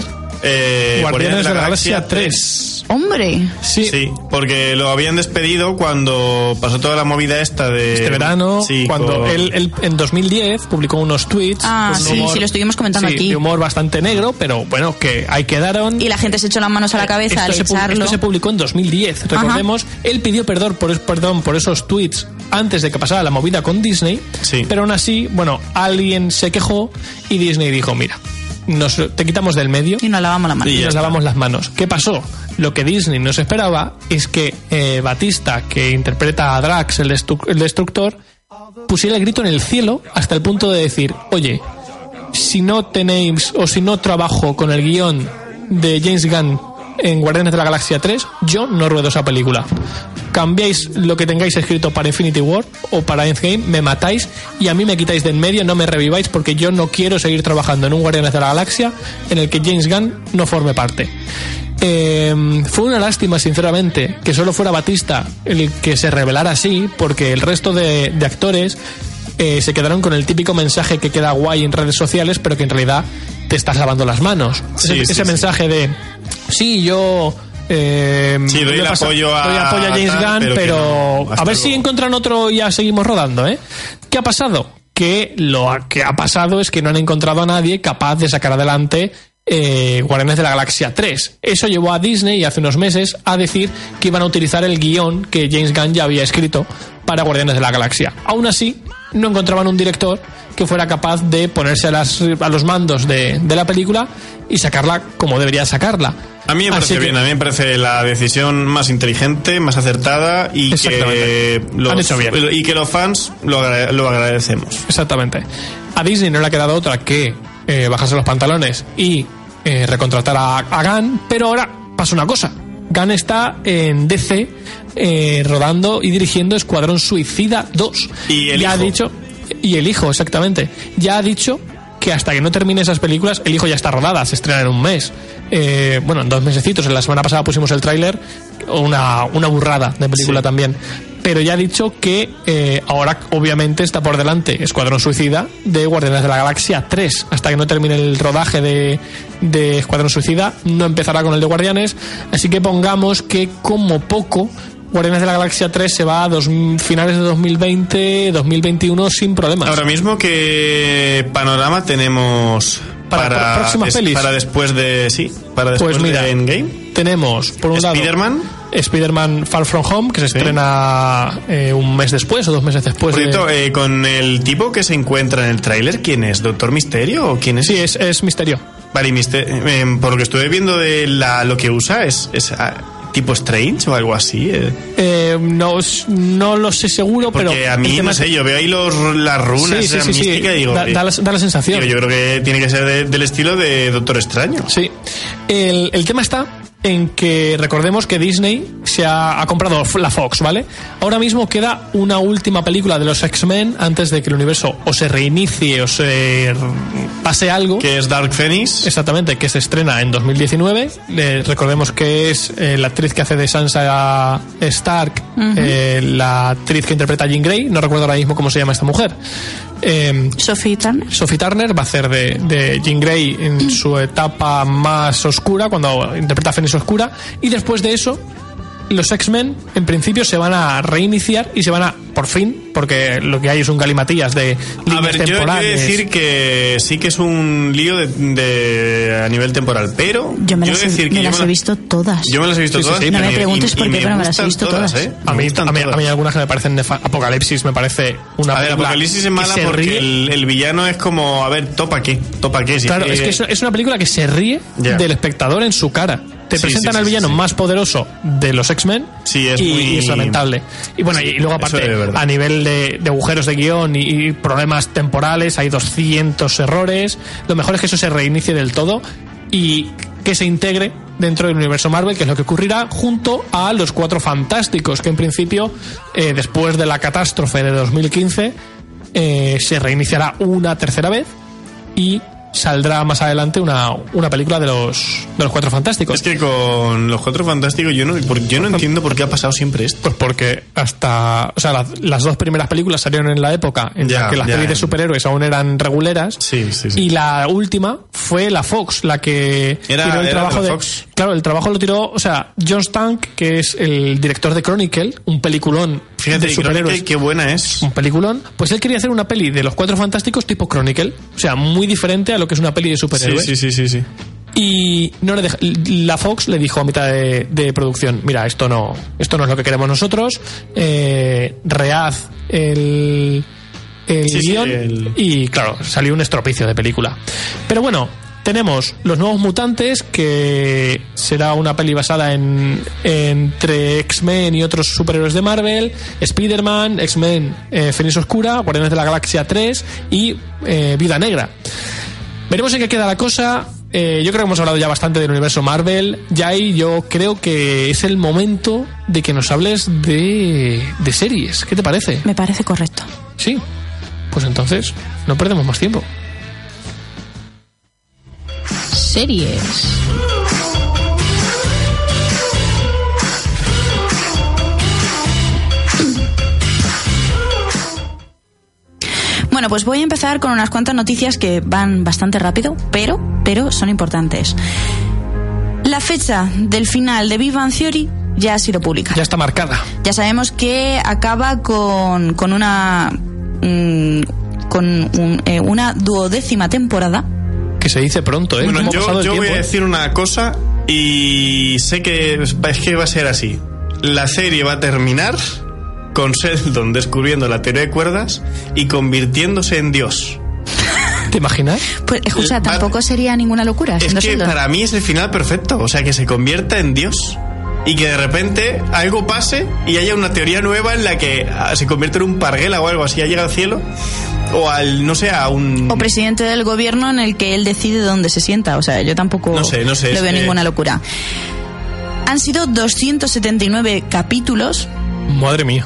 eh, Guardianes de la Galaxia 3. Hombre. Sí. Sí, porque lo habían despedido cuando pasó toda la movida esta de... este verano, Sí, cuando con- él, él en 2010 publicó unos tweets. Ah, sí, sí, lo estuvimos comentando sí, aquí. De humor bastante negro, pero bueno, que ahí quedaron. Y la gente se echó las manos a la cabeza al esto, se, pu- echarlo. esto se publicó en 2010. Recordemos, él pidió perdón por, es- perdón por esos tweets antes de que pasara la movida con Disney. Sí. Pero aún así, bueno, alguien se quejó y Disney dijo, mira, nos, te quitamos del medio Y nos lavamos la mano. y nos lavamos las manos. ¿Qué pasó? Lo que Disney no se esperaba es que eh, Batista, que interpreta a Drax, el, el destructor, pusiera el grito en el cielo hasta el punto de decir, oye, si no tenéis o si no trabajo con el guion de James Gunn en Guardianes de la Galaxia 3, yo no ruedo esa película. Cambiáis lo que tengáis escrito para Infinity War o para Endgame, me matáis y a mí me quitáis de en medio, no me reviváis porque yo no quiero seguir trabajando en un Guardianes de la Galaxia en el que James Gunn no forme parte. Eh, fue una lástima, sinceramente, que solo fuera Batista el que se revelara así, porque el resto de, de actores eh, se quedaron con el típico mensaje que queda guay en redes sociales, pero que en realidad te estás lavando las manos. Sí, ese sí, ese sí. mensaje de, sí, yo... eh, Sí, doy el apoyo a- doy apoyo a James Gunn, pero pero, que no, a ver si encuentran otro y ya seguimos rodando, ¿eh? ¿Qué ha pasado? Que lo que ha pasado es que no han encontrado a nadie capaz de sacar adelante eh, Guardianes de la Galaxia 3. Eso llevó a Disney hace unos meses a decir que iban a utilizar el guion que James Gunn ya había escrito para Guardianes de la Galaxia. Aún así, no encontraban un director que fuera capaz de ponerse a, las- a los mandos de, de la película y sacarla como debería sacarla. A mí me parece que- bien, a mí me parece la decisión más inteligente, más acertada y que, los, Han hecho bien. y que los fans lo, lo agradecemos. Exactamente. A Disney no le ha quedado otra que eh, bajarse los pantalones y eh, recontratar a, a Gunn, pero ahora pasa una cosa. Gunn está en DC eh, rodando y dirigiendo Escuadrón Suicida 2. Y el ya ha hijo. dicho y el hijo, exactamente. Ya ha dicho que hasta que no termine esas películas, el hijo ya está rodada, se estrena en un mes. Eh, bueno, en dos mesecitos. En la semana pasada pusimos el tráiler, una, una burrada de película Sí. también. pero ya ha dicho que eh, ahora obviamente está por delante Escuadrón Suicida de Guardianes de la Galaxia 3. Hasta que no termine el rodaje de, de Escuadrón Suicida, no empezará con el de Guardianes. Así que pongamos que como poco Guardianes de la Galaxia 3 se va a dos, finales de 2020, 2021 sin problemas. Ahora mismo, ¿qué panorama tenemos Para para, próximas es- pelis. para después de. Sí, para después Pues mira, de Endgame? tenemos por un lado Spider-Man. Spider-Man Far From Home, que se estrena eh, un mes después o dos meses después. Por de- cierto, eh, con el tipo que se encuentra en el tráiler, ¿quién es? ¿Doctor Misterio o quién es? Sí, es, es misterio. Vale, y Mister- eh, por lo que estuve viendo de la, lo que usa, es, es ah, tipo Strange o algo así. eh. Eh, no, no lo sé seguro, Porque pero. a mí, no sé, yo veo ahí los, las runas, Sí, sí, mística y digo, Da- eh, da la- da la sensación. digo, yo creo que tiene que ser de- del estilo de Doctor Extraño. Sí. El, el tema está en que recordemos que Disney se ha, ha comprado la Fox, ¿vale? Ahora mismo queda una última película de los X-Men antes de que el universo o se reinicie o se pase algo. Que es Dark Phoenix. Exactamente, que se estrena en 2019. Le- recordemos que es eh, la actriz que hace de Sansa Stark, eh, la actriz que interpreta a Jean Grey. No recuerdo ahora mismo cómo se llama esta mujer. Eh, Sophie Turner. Sophie Turner va a hacer de, de Jean Grey en su etapa más oscura, cuando interpreta a Fénix Oscura, y después de eso, los X-Men en principio se van a reiniciar y se van a, por fin, porque lo que hay es un galimatías de A líneas ver, yo, yo he de temporales. decir que sí que es un lío de, de- a nivel temporal, pero Yo me he las, he, decir que me yo las me he visto todas. Yo me las he visto Sí, todas. sí. No me y preguntes por y qué, pero me las he visto todas. ¿eh? a Me mí, a, mí, todas. a mí algunas que me parecen nefa- Apocalipsis me parece una A ver, Apocalipsis es mala porque el, el villano es como, a ver, ¿topa qué? ¿Topa qué? Si Claro, es que es, es una película que se ríe del espectador en su cara. Te Sí, presentan sí, al villano más poderoso de los X-Men Sí, es y, muy- y es lamentable. Y bueno, y luego aparte, es a nivel de, de agujeros de guion y, y problemas temporales, hay 200 errores. Lo mejor es que eso se reinicie del todo y que se integre dentro del universo Marvel, que es lo que ocurrirá junto a los Cuatro Fantásticos, que en principio, eh, después de la catástrofe de 2015, eh, se reiniciará una tercera vez y saldrá más adelante una, una película de los, de los Cuatro Fantásticos. Es que con los cuatro fantásticos yo no, yo no entiendo por qué ha pasado siempre esto. Pues porque hasta. O sea, la- las dos primeras películas salieron en la época en Ya, la que las pelis de superhéroes aún eran reguleras. Sí, sí, sí. Y la última fue la Fox, la que Era- tiró el era trabajo de. Fox. Claro, el trabajo lo tiró. O sea, John Stank, que es el director de Chronicle, un peliculón Fíjate, de superhéroes. que qué buena es. Un peliculón, pues él quería hacer una peli de los cuatro fantásticos tipo Chronicle, o sea, muy diferente a lo que es una peli de superhéroes. sí, sí, sí, sí. Y no le deja- la Fox le dijo a mitad de, de producción, mira, esto no, esto no es lo que queremos nosotros, eh, rehaz el, el Sí, sí, guion el- y claro, salió un estropicio de película. Pero bueno, tenemos Los Nuevos Mutantes, que será una peli basada en entre X-Men y otros superhéroes de Marvel, Spider-Man, X-Men, eh, Fénix Oscura, Guardianes de la Galaxia 3 y eh, Vida Negra. Veremos en qué queda la cosa. Eh, yo creo que hemos hablado ya bastante del universo Marvel. Jai, yo creo que es el momento de que nos hables de, de series. ¿Qué te parece? Me parece correcto. Sí. Pues entonces, no perdemos más tiempo. Series. Bueno, pues voy a empezar con unas cuantas noticias que van bastante rápido, pero, pero son importantes. La fecha del final de Big Bang Theory ya ha sido publicada. Ya está marcada. Ya sabemos que acaba con, con una mm, con un- eh, una duodécima temporada. Que se dice pronto, ¿eh? Bueno, ¿Cómo ha yo, yo voy a eh? decir una cosa y sé que es que va a ser así. La serie va a terminar con Sheldon descubriendo la teoría de cuerdas y convirtiéndose en Dios. ¿Te imaginas? Pues, escucha, Va- tampoco sería ninguna locura. Es que Sheldon. para mí es el final perfecto, o sea, que se convierta en Dios. Y que de repente algo pase y haya una teoría nueva en la que ah, se convierte en un parguela o algo así, llega al cielo. O al, no sé, a un... o presidente del gobierno en el que él decide dónde se sienta. O sea, yo tampoco No sé, no sé, es veo que- ninguna locura. Han sido 279 capítulos Madre mía.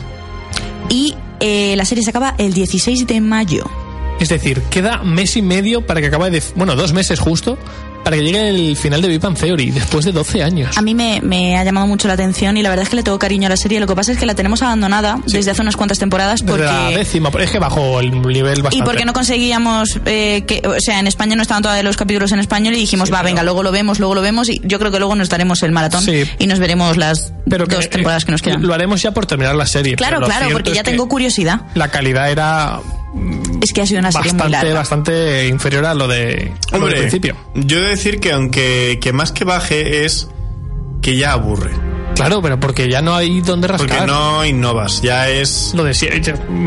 y eh, la serie se acaba el 16 de mayo. Es decir, queda mes y medio para que acabe de. Bueno, dos meses justo para que llegue el final de Big Bang Theory después de 12 años. A mí me, me ha llamado mucho la atención y la verdad es que le tengo cariño a la serie. Lo que pasa es que la tenemos abandonada desde hace unas cuantas temporadas Desde porque... la décima, pero es que bajó el nivel bastante. Y porque no conseguíamos eh, que, o sea, en España no estaban todos los capítulos en español y dijimos, va, venga, luego lo vemos, luego lo vemos y yo creo que luego nos daremos el maratón Sí. y nos veremos las Pero que, dos temporadas que nos eh, quedan. Lo haremos ya por terminar la serie. Claro, pero claro, porque ya tengo curiosidad. La calidad era Es que ha sido una serie muy bastante, larga. bastante inferior a lo de a lo del Hombre, principio. yo he de decir que aunque que más que baje es que ya aburre. Claro, pero porque ya no hay donde rascar. Porque no innovas, ya es... Lo de sie-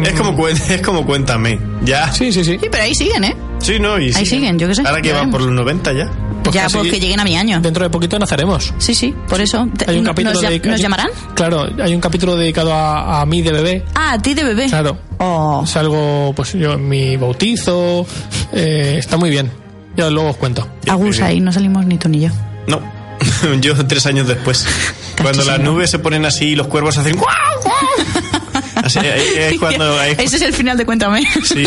Es como, cuen- es como cuéntame, ya. Sí, sí, sí. Sí, pero ahí siguen, ¿eh? Sí, no, y Ahí siguen, yo qué sé, Ahora que van por los 90 ya. Pues ya, casi pues que lleguen a mi año. Dentro de poquito naceremos. Sí, sí, por eso. Hay un capítulo ¿Nos, nos llamarán? Claro, hay un capítulo dedicado a, a mí de bebé. Ah, a ti de bebé. Claro. Oh. Es algo, pues yo, en mi bautizo. eh, está muy bien. Ya luego os cuento. Agus, ahí no salimos ni tú ni yo. No, yo tres años después. Cuando las nubes se ponen así y los cuervos hacen ¡guau, guau! Así, es cuando... Ese es el final de Cuéntame. sí,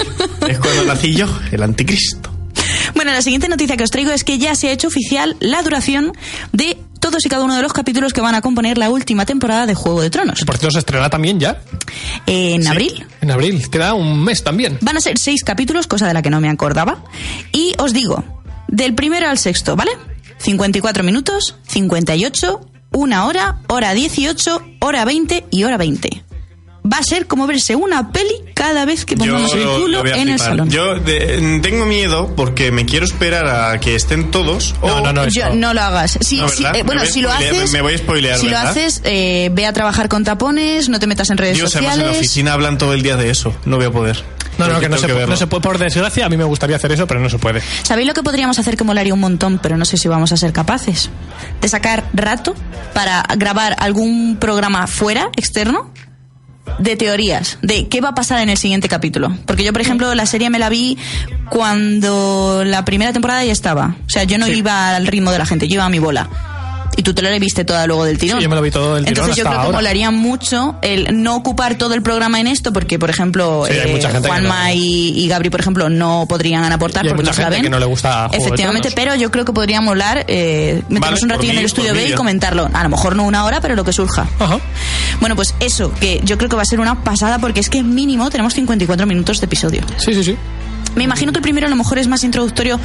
es cuando nací yo, el anticristo. Bueno, la siguiente noticia que os traigo es que ya se ha hecho oficial la duración de todos y cada uno de los capítulos que van a componer la última temporada de Juego de Tronos. Por cierto, se estrena también ya. En abril. En abril. Queda un mes también. Van a ser seis capítulos, cosa de la que no me acordaba. Y os digo, del primero al sexto, ¿vale? 54 minutos, 58, una hora, hora 18, hora 20 y hora 20. Va a ser como verse una peli cada vez que pongamos el lo- culo en el salón. Yo de- tengo miedo porque me quiero esperar a que estén todos. No, o- no, no. Yo- no lo hagas. Eh, bueno, si lo spoilear, haces, me voy a spoilear, si lo haces, eh, ve a trabajar con tapones, no te metas en redes Dios, además sociales. en la oficina hablan todo el día de eso. No voy a poder. No, no, que no se, verlo. no se puede. Por desgracia, a mí me gustaría hacer eso, pero no se puede. ¿Sabéis lo que podríamos hacer que molaría un montón, pero no sé si vamos a ser capaces? De sacar rato para grabar algún programa fuera, externo, de teorías, de qué va a pasar en el siguiente capítulo. Porque yo, por ejemplo, la serie me la vi cuando la primera temporada ya estaba. O sea, yo no iba al ritmo de la gente, yo iba a mi bola. Y tú te la viste toda luego del tirón. Sí, yo me lo vi todo del tirón Entonces yo creo que molaría mucho el no ocupar todo el programa en esto, porque, por ejemplo, Sí, eh, Juanma no. y, y Gabri, por ejemplo, no podrían aportar porque mucha no la gente que no le gusta Efectivamente, pero yo creo que podría molar eh, meternos Vale, un ratillo en mí, el estudio B y comentarlo. A lo mejor no una hora, pero lo que surja. Ajá. Bueno, pues eso, que yo creo que va a ser una pasada porque es que mínimo tenemos 54 minutos de episodio. Sí, sí, sí. Me imagino que el primero a lo mejor es más introductorio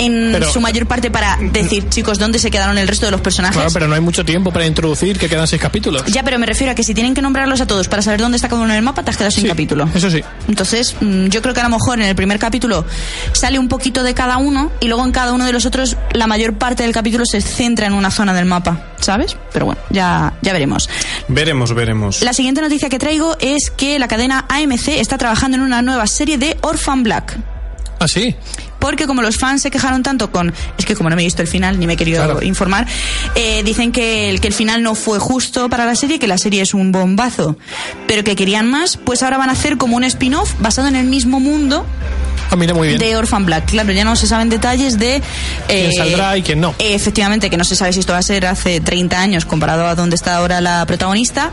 en Pero- su mayor parte para decir, chicos, ¿dónde se quedaron el resto de los personajes? Claro, pero no hay mucho tiempo para introducir, que quedan seis capítulos. Ya, pero me refiero a que si tienen que nombrarlos a todos para saber dónde está cada uno en el mapa, te has quedado sin Sí, capítulo. Eso sí. Entonces, mm, yo creo que a lo mejor en el primer capítulo sale un poquito de cada uno y luego en cada uno de los otros la mayor parte del capítulo se centra en una zona del mapa, ¿sabes? Pero bueno, ya, ya veremos. Veremos, veremos. La siguiente noticia que traigo es que la cadena AMC está trabajando en una nueva serie de Orphan Black. Ah, sí. Porque como los fans se quejaron tanto con... Es que como no me he visto el final ni me he querido Claro. informar, eh, dicen que el, que el final no fue justo para la serie, que la serie es un bombazo, pero que querían más, pues ahora van a hacer como un spin-off basado en el mismo mundo Ah, mira, muy bien. de Orphan Black. Claro, ya no se saben detalles de... eh, ¿Quién saldrá y quién no? eh, efectivamente, que no se sabe si esto va a ser hace 30 años comparado a donde está ahora la protagonista.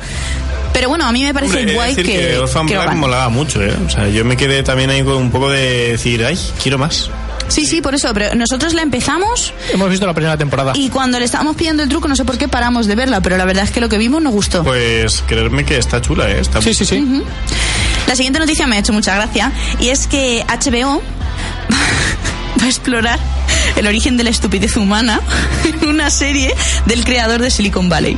Pero bueno, a mí me parece Hombre, guay decir que, que Orphan que Black molaba mucho, ¿eh? O sea, yo me quedé también ahí con un poco de decir, ay, quiero más. Sí, sí, por eso. Pero nosotros la empezamos Hemos visto la primera temporada. y cuando le estábamos pidiendo el truco, no sé por qué paramos de verla, pero la verdad es que lo que vimos nos gustó. Pues creerme que está chula, ¿eh? Está Sí, sí, sí. La siguiente noticia me ha hecho mucha gracia y es que HBO va a explorar el origen de la estupidez humana en una serie del creador de Silicon Valley.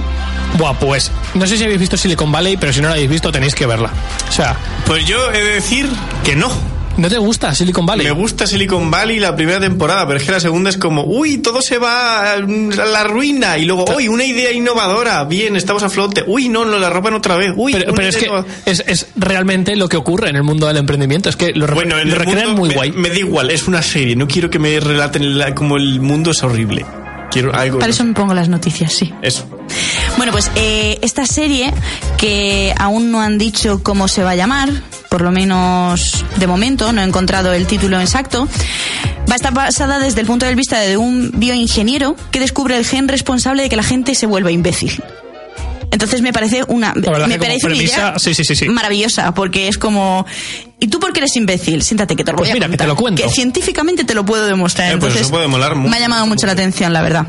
Buah, pues no sé si habéis visto Silicon Valley, pero si no la habéis visto tenéis que verla. O sea, Pues yo he de decir que no. ¿No te gusta Silicon Valley? Me gusta Silicon Valley la primera temporada, pero es que la segunda es como, uy, todo se va a la ruina. Y luego, uy, una idea innovadora. Bien, estamos a flote. Uy, no, nos la roban otra vez. Uy, pero, pero es que es, es realmente lo que ocurre en el mundo del emprendimiento. Es que lo, re- Bueno, en lo el recrean mundo muy me, guay. Me da igual, es una serie. No quiero que me relaten la- como el mundo es horrible. Quiero algo. Para no eso sé, me pongo las noticias, sí. eso. Bueno, pues eh, esta serie, que aún no han dicho cómo se va a llamar, por lo menos de momento, no he encontrado el título exacto, va a estar basada desde el punto de vista de un bioingeniero que descubre el gen responsable de que la gente se vuelva imbécil. Entonces me parece una, me parece una premisa, idea sí, sí, sí, sí. maravillosa, porque es como, ¿y tú por qué eres imbécil? Siéntate que te lo Pues voy a mira, que te lo cuento. Que científicamente te lo puedo demostrar. Eh, pues Entonces, eso puede molar mucho. me ha llamado mucho la atención, la verdad.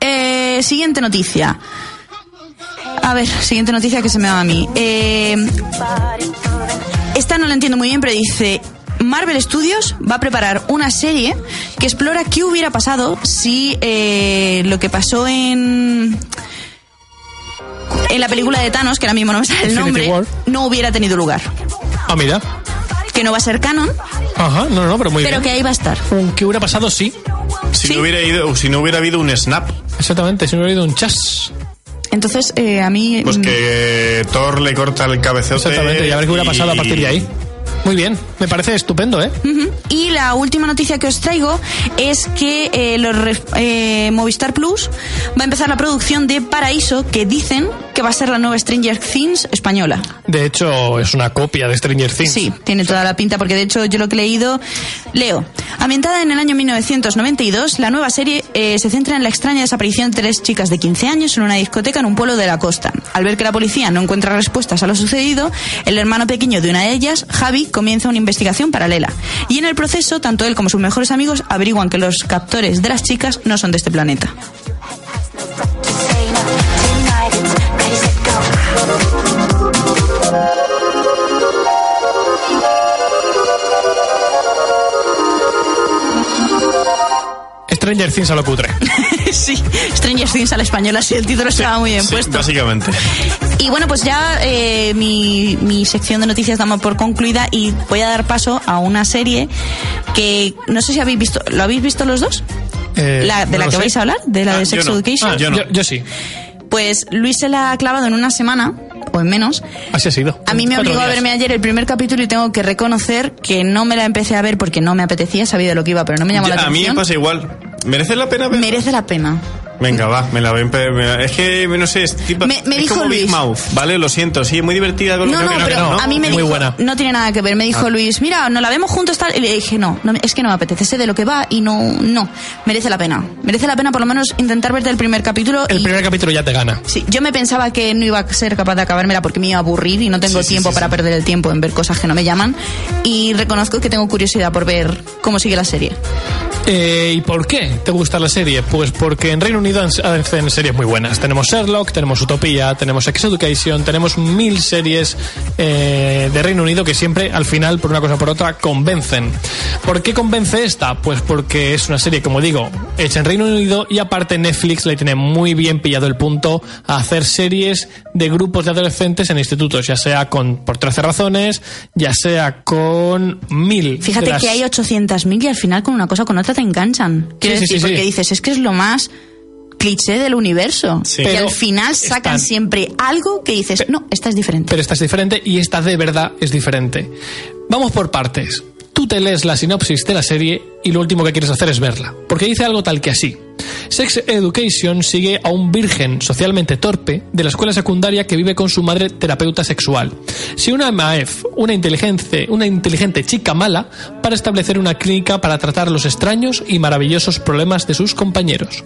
Eh, siguiente noticia. A ver, siguiente noticia que se me va a mí. Eh, esta no la entiendo muy bien, pero dice... Marvel Studios va a preparar una serie que explora qué hubiera pasado si eh, lo que pasó en en la película de Thanos, que ahora mismo no me sale el nombre, War. no hubiera tenido lugar. Ah, mira. Que no va a ser canon, Ajá, no, no, pero muy pero que bien. ahí va a estar. ¿Qué hubiera pasado? Sí. Si, Sí. no hubiera ido, si no hubiera habido un snap, Exactamente, si no hubiera ido un chas. Entonces, eh, a mí... pues mm, que Thor le corta el cabezote. Exactamente, y a ver qué hubiera pasado a partir de ahí. Muy bien, me parece estupendo, ¿eh? Ujú. Y la última noticia que os traigo es que eh, los eh, Movistar Plus va a empezar la producción de Paraíso, que dicen que va a ser la nueva Stranger Things española. De hecho, es una copia de Stranger Things. Sí, tiene toda la pinta, porque de hecho yo lo que he leído, leo, ambientada en el año 1992, la nueva serie eh, se centra en la extraña desaparición de tres chicas de 15 años en una discoteca en un pueblo de la costa. Al ver que la policía no encuentra respuestas a lo sucedido, el hermano pequeño de una de ellas, Javi, comienza una investigación paralela. Y en el proceso, tanto él como sus mejores amigos averiguan que los captores de las chicas no son de este planeta. Stranger Things a lo cutre. sí, Stranger Things a la española, sí, el título estaba muy bien Sí, puesto. básicamente. Y bueno, pues ya eh, mi, mi sección de noticias damos por concluida y voy a dar paso a una serie que no sé si habéis visto. ¿Lo habéis visto los dos? Eh, La, de no la que sé. vais a hablar, de la Ah, de yo Sex no. Education. Ah, yo no. Yo, yo sí. Pues Luis se la ha clavado en una semana, o en menos. Así ha sido. A mí me obligó a verme ayer el primer capítulo y tengo que reconocer que no me la empecé a ver porque no me apetecía, sabía de lo que iba, pero no me llamó la Ya, a mí me atención. pasa igual. ¿Merece la pena ver? Merece la pena. Venga, va, me la ven. Es que, no sé, es tipo. Me- me es dijo como Big Luis. Mouth, ¿vale? Lo siento, sí, muy divertida. Con No, no, que no, que pero no. a mí me Muy dijo, buena. no tiene nada que ver. Me Ah. dijo Luis, mira, nos la vemos juntos tal. Y le dije, no, no, es que no me apetece, sé de lo que va y no, no, merece la pena. Merece la pena por lo menos intentar verte el primer capítulo. El y- primer capítulo ya te gana. Sí, yo me pensaba que no iba a ser capaz de acabármela porque me iba a aburrir y no tengo Sí, sí, tiempo sí, para sí. perder el tiempo en ver cosas que no me llaman. Y reconozco que tengo curiosidad por ver cómo sigue la serie. Eh, ¿Y por qué te gusta la serie? Pues porque en Reino Unido hacen series muy buenas. Tenemos Sherlock, tenemos Utopía, tenemos Sex Education, tenemos mil series eh, de Reino Unido que siempre, al final, por una cosa o por otra, convencen. ¿Por qué convence esta? Pues porque es una serie, como digo, hecha en Reino Unido y aparte Netflix le tiene muy bien pillado el punto a hacer series de grupos de adolescentes en institutos, ya sea con por 13 razones, ya sea con mil. Fíjate las- que hay 800.000 y al final con una cosa o con otra te enganchan. Quiero sí, decir, sí, sí. porque dices, es que es lo más cliché del universo. Sí. Que Pero al final sacan están- siempre algo que dices, no, esta es diferente. pero esta es diferente y esta de verdad es diferente. Vamos por partes. Tú te lees la sinopsis de la serie y lo último que quieres hacer es verla, porque dice algo tal que así. Sex Education sigue a un virgen socialmente torpe de la escuela secundaria que vive con su madre terapeuta sexual. Si una MAEF, una inteligente, una inteligente chica mala, para establecer una clínica para tratar los extraños y maravillosos problemas de sus compañeros.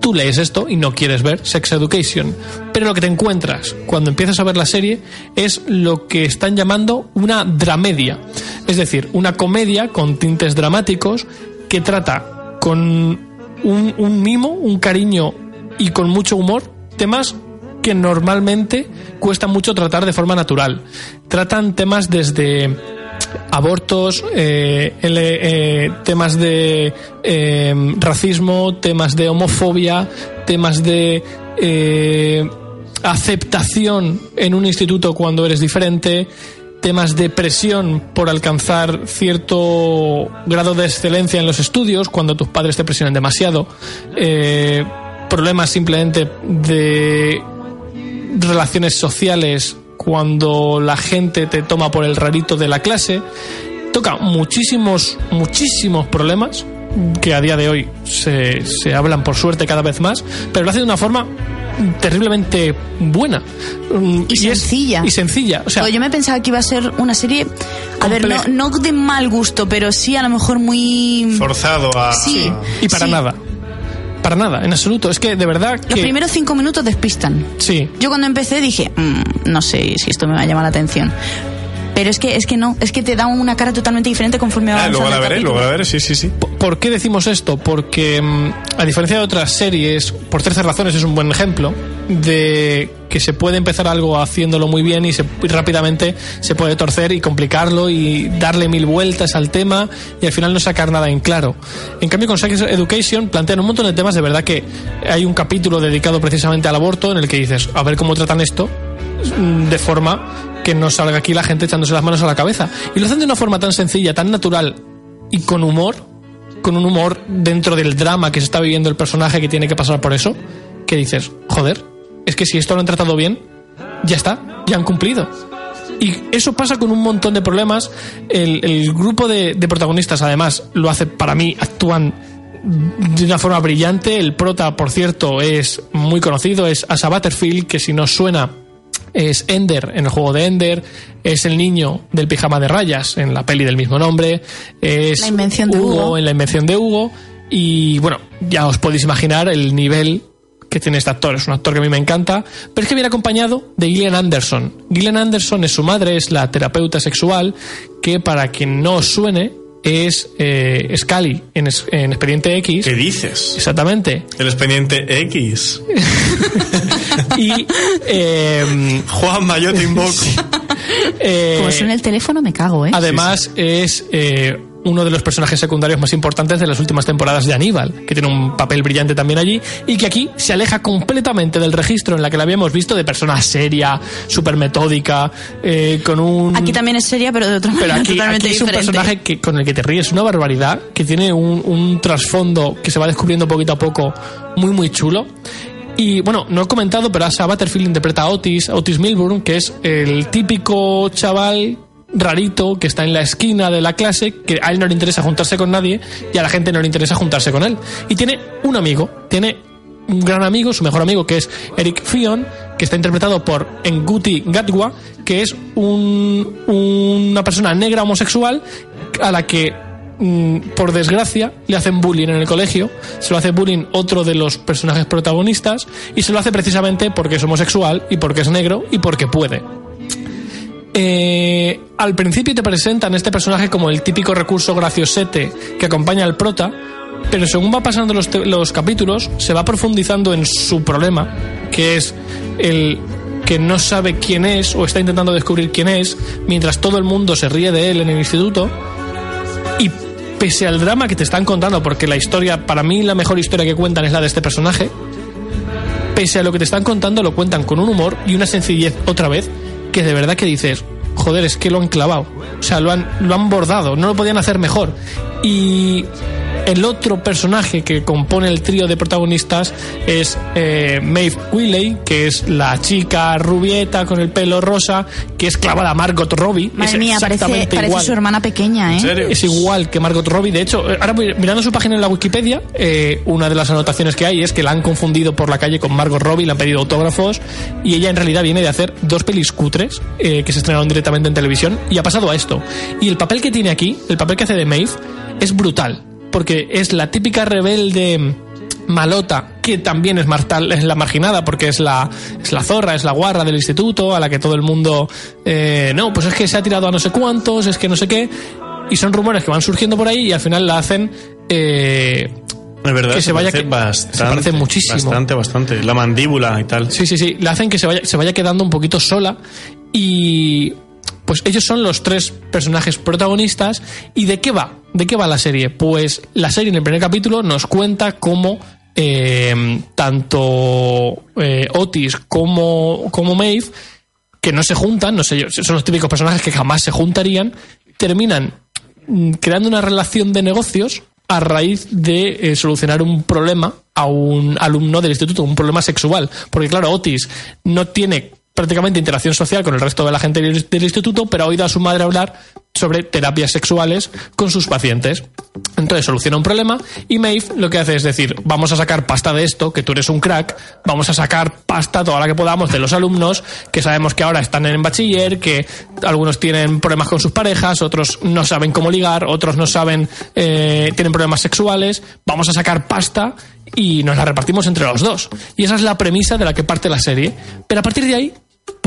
Tú lees esto y no quieres ver Sex Education, pero lo que te encuentras cuando empiezas a ver la serie es lo que están llamando una dramedia, es decir, una comedia con tintes dramáticos que trata con un, mimo, un cariño y con mucho humor temas que normalmente cuesta mucho tratar de forma natural. Tratan temas desde abortos, eh, eh, temas de eh, racismo, temas de homofobia, temas de aceptación en un instituto cuando eres diferente, temas de presión por alcanzar cierto grado de excelencia en los estudios cuando tus padres te presionan demasiado, problemas simplemente de relaciones sociales cuando la gente te toma por el rarito de la clase. Toca muchísimos, muchísimos problemas que a día de hoy se, se hablan por suerte cada vez más, pero lo hace de una forma terriblemente buena. Mm, Y es- sencilla. y sencilla. O sea, Pues yo me pensaba que iba a ser una serie, a ver, no, no de mal gusto, pero sí a lo mejor muy... Forzado a. Sí. y para sí. nada. Para nada, en absoluto. Es que de verdad que... Los primeros cinco minutos despistan. Sí. Yo cuando empecé dije, "Mm, no sé si esto me va a llamar la atención. Pero es que, es que no, es que te da una cara totalmente diferente conforme va Ah, luego la veré, capítulo. luego la veré, sí, sí, sí. ¿Por qué decimos esto? Porque, mm, a diferencia de otras series, por terceras razones es un buen ejemplo de que se puede empezar algo haciéndolo muy bien y, se, y rápidamente se puede torcer y complicarlo y darle mil vueltas al tema y al final no sacar nada en claro. En cambio, con Sex Education plantean un montón de temas, de verdad que hay un capítulo dedicado precisamente al aborto en el que dices, a ver cómo tratan esto mm, de forma que no salga aquí la gente echándose las manos a la cabeza. Y lo hacen de una forma tan sencilla, tan natural y con humor, con un humor dentro del drama que se está viviendo el personaje que tiene que pasar por eso, que dices, joder, es que si esto lo han tratado bien, ya está, ya han cumplido. Y eso pasa con un montón de problemas. El, grupo de, de protagonistas, además, lo hace para mí, actúan de una forma brillante. El prota, por cierto, es muy conocido, es Asa Butterfield, que si no suena es Ender en el juego de Ender, es el niño del pijama de rayas en la peli del mismo nombre, es La invención de Hugo. en la invención de Hugo y bueno, ya os podéis imaginar el nivel que tiene este actor, es un actor que a mí me encanta, pero es que viene acompañado de Gillian Anderson. Gillian Anderson es su madre, es la terapeuta sexual que para quien no os suene es eh, Scully en, es- en Expediente X. ¿Qué dices? Exactamente. El expediente X. Y eh, Juanma, yo te invoco. eh, Como suena el teléfono me cago, ¿eh? Además, es eh, uno de los personajes secundarios más importantes de las últimas temporadas de Aníbal, que tiene un papel brillante también allí, y que aquí se aleja completamente del registro en la que la habíamos visto de persona seria, súper metódica, eh, con un... Aquí también es seria, pero de otra Pero manera aquí, totalmente aquí es un personaje que, con el que te ríes una barbaridad, que tiene un, un trasfondo que se va descubriendo poquito a poco muy, muy chulo. Y bueno, no he comentado, pero Asa Butterfield interpreta a Otis, Otis Milburn, que es el típico chaval rarito que está en la esquina de la clase, que a él no le interesa juntarse con nadie y a la gente no le interesa juntarse con él. Y tiene un amigo, tiene un gran amigo, su mejor amigo, que es Eric Fion, que está interpretado por Nguti Gatwa, que es un- una persona negra homosexual a la que, mm, por desgracia, le hacen bullying en el colegio. Se lo hace bullying otro de los personajes protagonistas y se lo hace precisamente porque es homosexual y porque es negro y porque puede. Eh, al principio te presentan este personaje como el típico recurso graciosete que acompaña al prota, pero según va pasando los, los capítulos, se va profundizando en su problema, que es el que no sabe quién es o está intentando descubrir quién es, mientras todo el mundo se ríe de él en el instituto. Y pese al drama que te están contando, porque la historia, para mí la mejor historia que cuentan es la de este personaje, pese a lo que te están contando, lo cuentan con un humor y una sencillez otra vez que de verdad que dices, joder, es que lo han clavado. O sea, lo han, lo han bordado, no lo podían hacer mejor. Y el otro personaje que compone el trío de protagonistas es eh, Maeve Willey, que es la chica rubieta con el pelo rosa, que es clavada a Margot Robbie. Madre es mía, parece, exactamente parece igual. su hermana pequeña, ¿eh? Es igual que Margot Robbie. De hecho, eh, ahora mirando su página en la Wikipedia, eh, una de las anotaciones que hay es que la han confundido por la calle con Margot Robbie, le han pedido autógrafos y ella en realidad viene de hacer dos pelis cutres eh, que se estrenaron directamente en televisión y ha pasado a esto. Y el papel que tiene aquí, el papel que hace de Maeve, es brutal. Porque es la típica rebelde malota que también es, martal, es la marginada porque es la, es la zorra, es la guarra del instituto a la que todo el mundo eh, no, pues es que se ha tirado a no sé cuántos, es que no sé qué y son rumores que van surgiendo por ahí y al final la hacen eh, Es verdad, que se vaya parece que- bastante, se parece muchísimo. Bastante, bastante. La mandíbula y tal. Sí, sí, sí. Le hacen que se vaya, se vaya quedando un poquito sola. Y pues ellos son los tres personajes protagonistas. ¿Y de qué va? ¿De qué va la serie? Pues la serie en el primer capítulo nos cuenta cómo eh, tanto eh, Otis como, como Maeve, que no se juntan, no sé, yo, son los típicos personajes que jamás se juntarían, terminan mm, creando una relación de negocios a raíz de eh, solucionar un problema a un alumno del instituto, un problema sexual. Porque claro, Otis no tiene prácticamente interacción social con el resto de la gente del instituto, pero ha oído a su madre hablar sobre terapias sexuales con sus pacientes. Entonces soluciona un problema y Maeve lo que hace es decir, vamos a sacar pasta de esto, que tú eres un crack, vamos a sacar pasta toda la que podamos de los alumnos, que sabemos que ahora están en bachiller, que algunos tienen problemas con sus parejas, otros no saben cómo ligar, otros no saben, eh, tienen problemas sexuales, vamos a sacar pasta y nos la repartimos entre los dos. Y esa es la premisa de la que parte la serie. Pero a partir de ahí,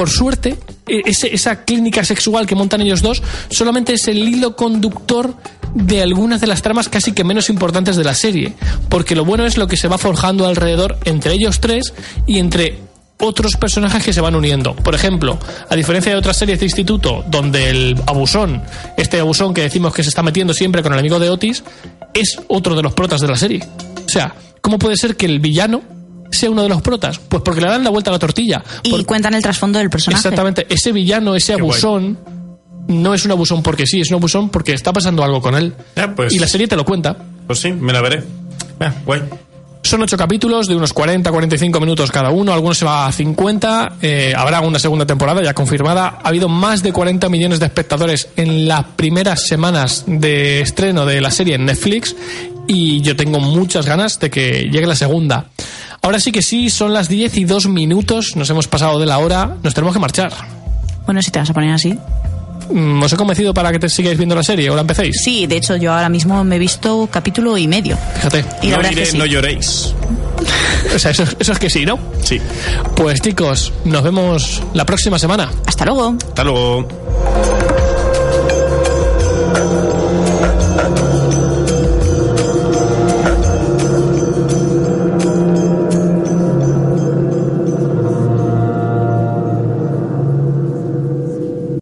por suerte, e- esa clínica sexual que montan ellos dos solamente es el hilo conductor de algunas de las tramas casi que menos importantes de la serie. Porque lo bueno es lo que se va forjando alrededor entre ellos tres y entre otros personajes que se van uniendo. Por ejemplo, a diferencia de otras series de instituto donde el abusón, este abusón que decimos que se está metiendo siempre con el amigo de Otis, es otro de los protas de la serie. O sea, ¿cómo puede ser que el villano sea uno de los protas? Pues porque le dan la vuelta a la tortilla. Y Por- cuentan el trasfondo del personaje. Exactamente, ese villano, ese Qué guay. abusón, no es un abusón porque sí, es un abusón porque está pasando algo con él. Ya, pues- Y la serie te lo cuenta. Pues sí, me la veré. Ah, guay. Son ocho capítulos de unos 40-45 minutos cada uno, algunos se va a 50, eh, habrá una segunda temporada ya confirmada. Ha habido más de 40 millones de espectadores en las primeras semanas de estreno de la serie en Netflix y yo tengo muchas ganas de que llegue la segunda. Ahora sí que sí, son las 10 y 2 minutos, nos hemos pasado de la hora, nos tenemos que marchar. Bueno, si te vas a poner así. Mm, ¿Os he convencido para que te sigáis viendo la serie o la empecéis? Sí, de hecho, yo ahora mismo me he visto capítulo y medio. Fíjate. Y la no verdad diré, es que sí. no lloréis. O sea, eso, eso es que sí, ¿no? Sí. Pues chicos, nos vemos la próxima semana. Hasta luego. Hasta luego.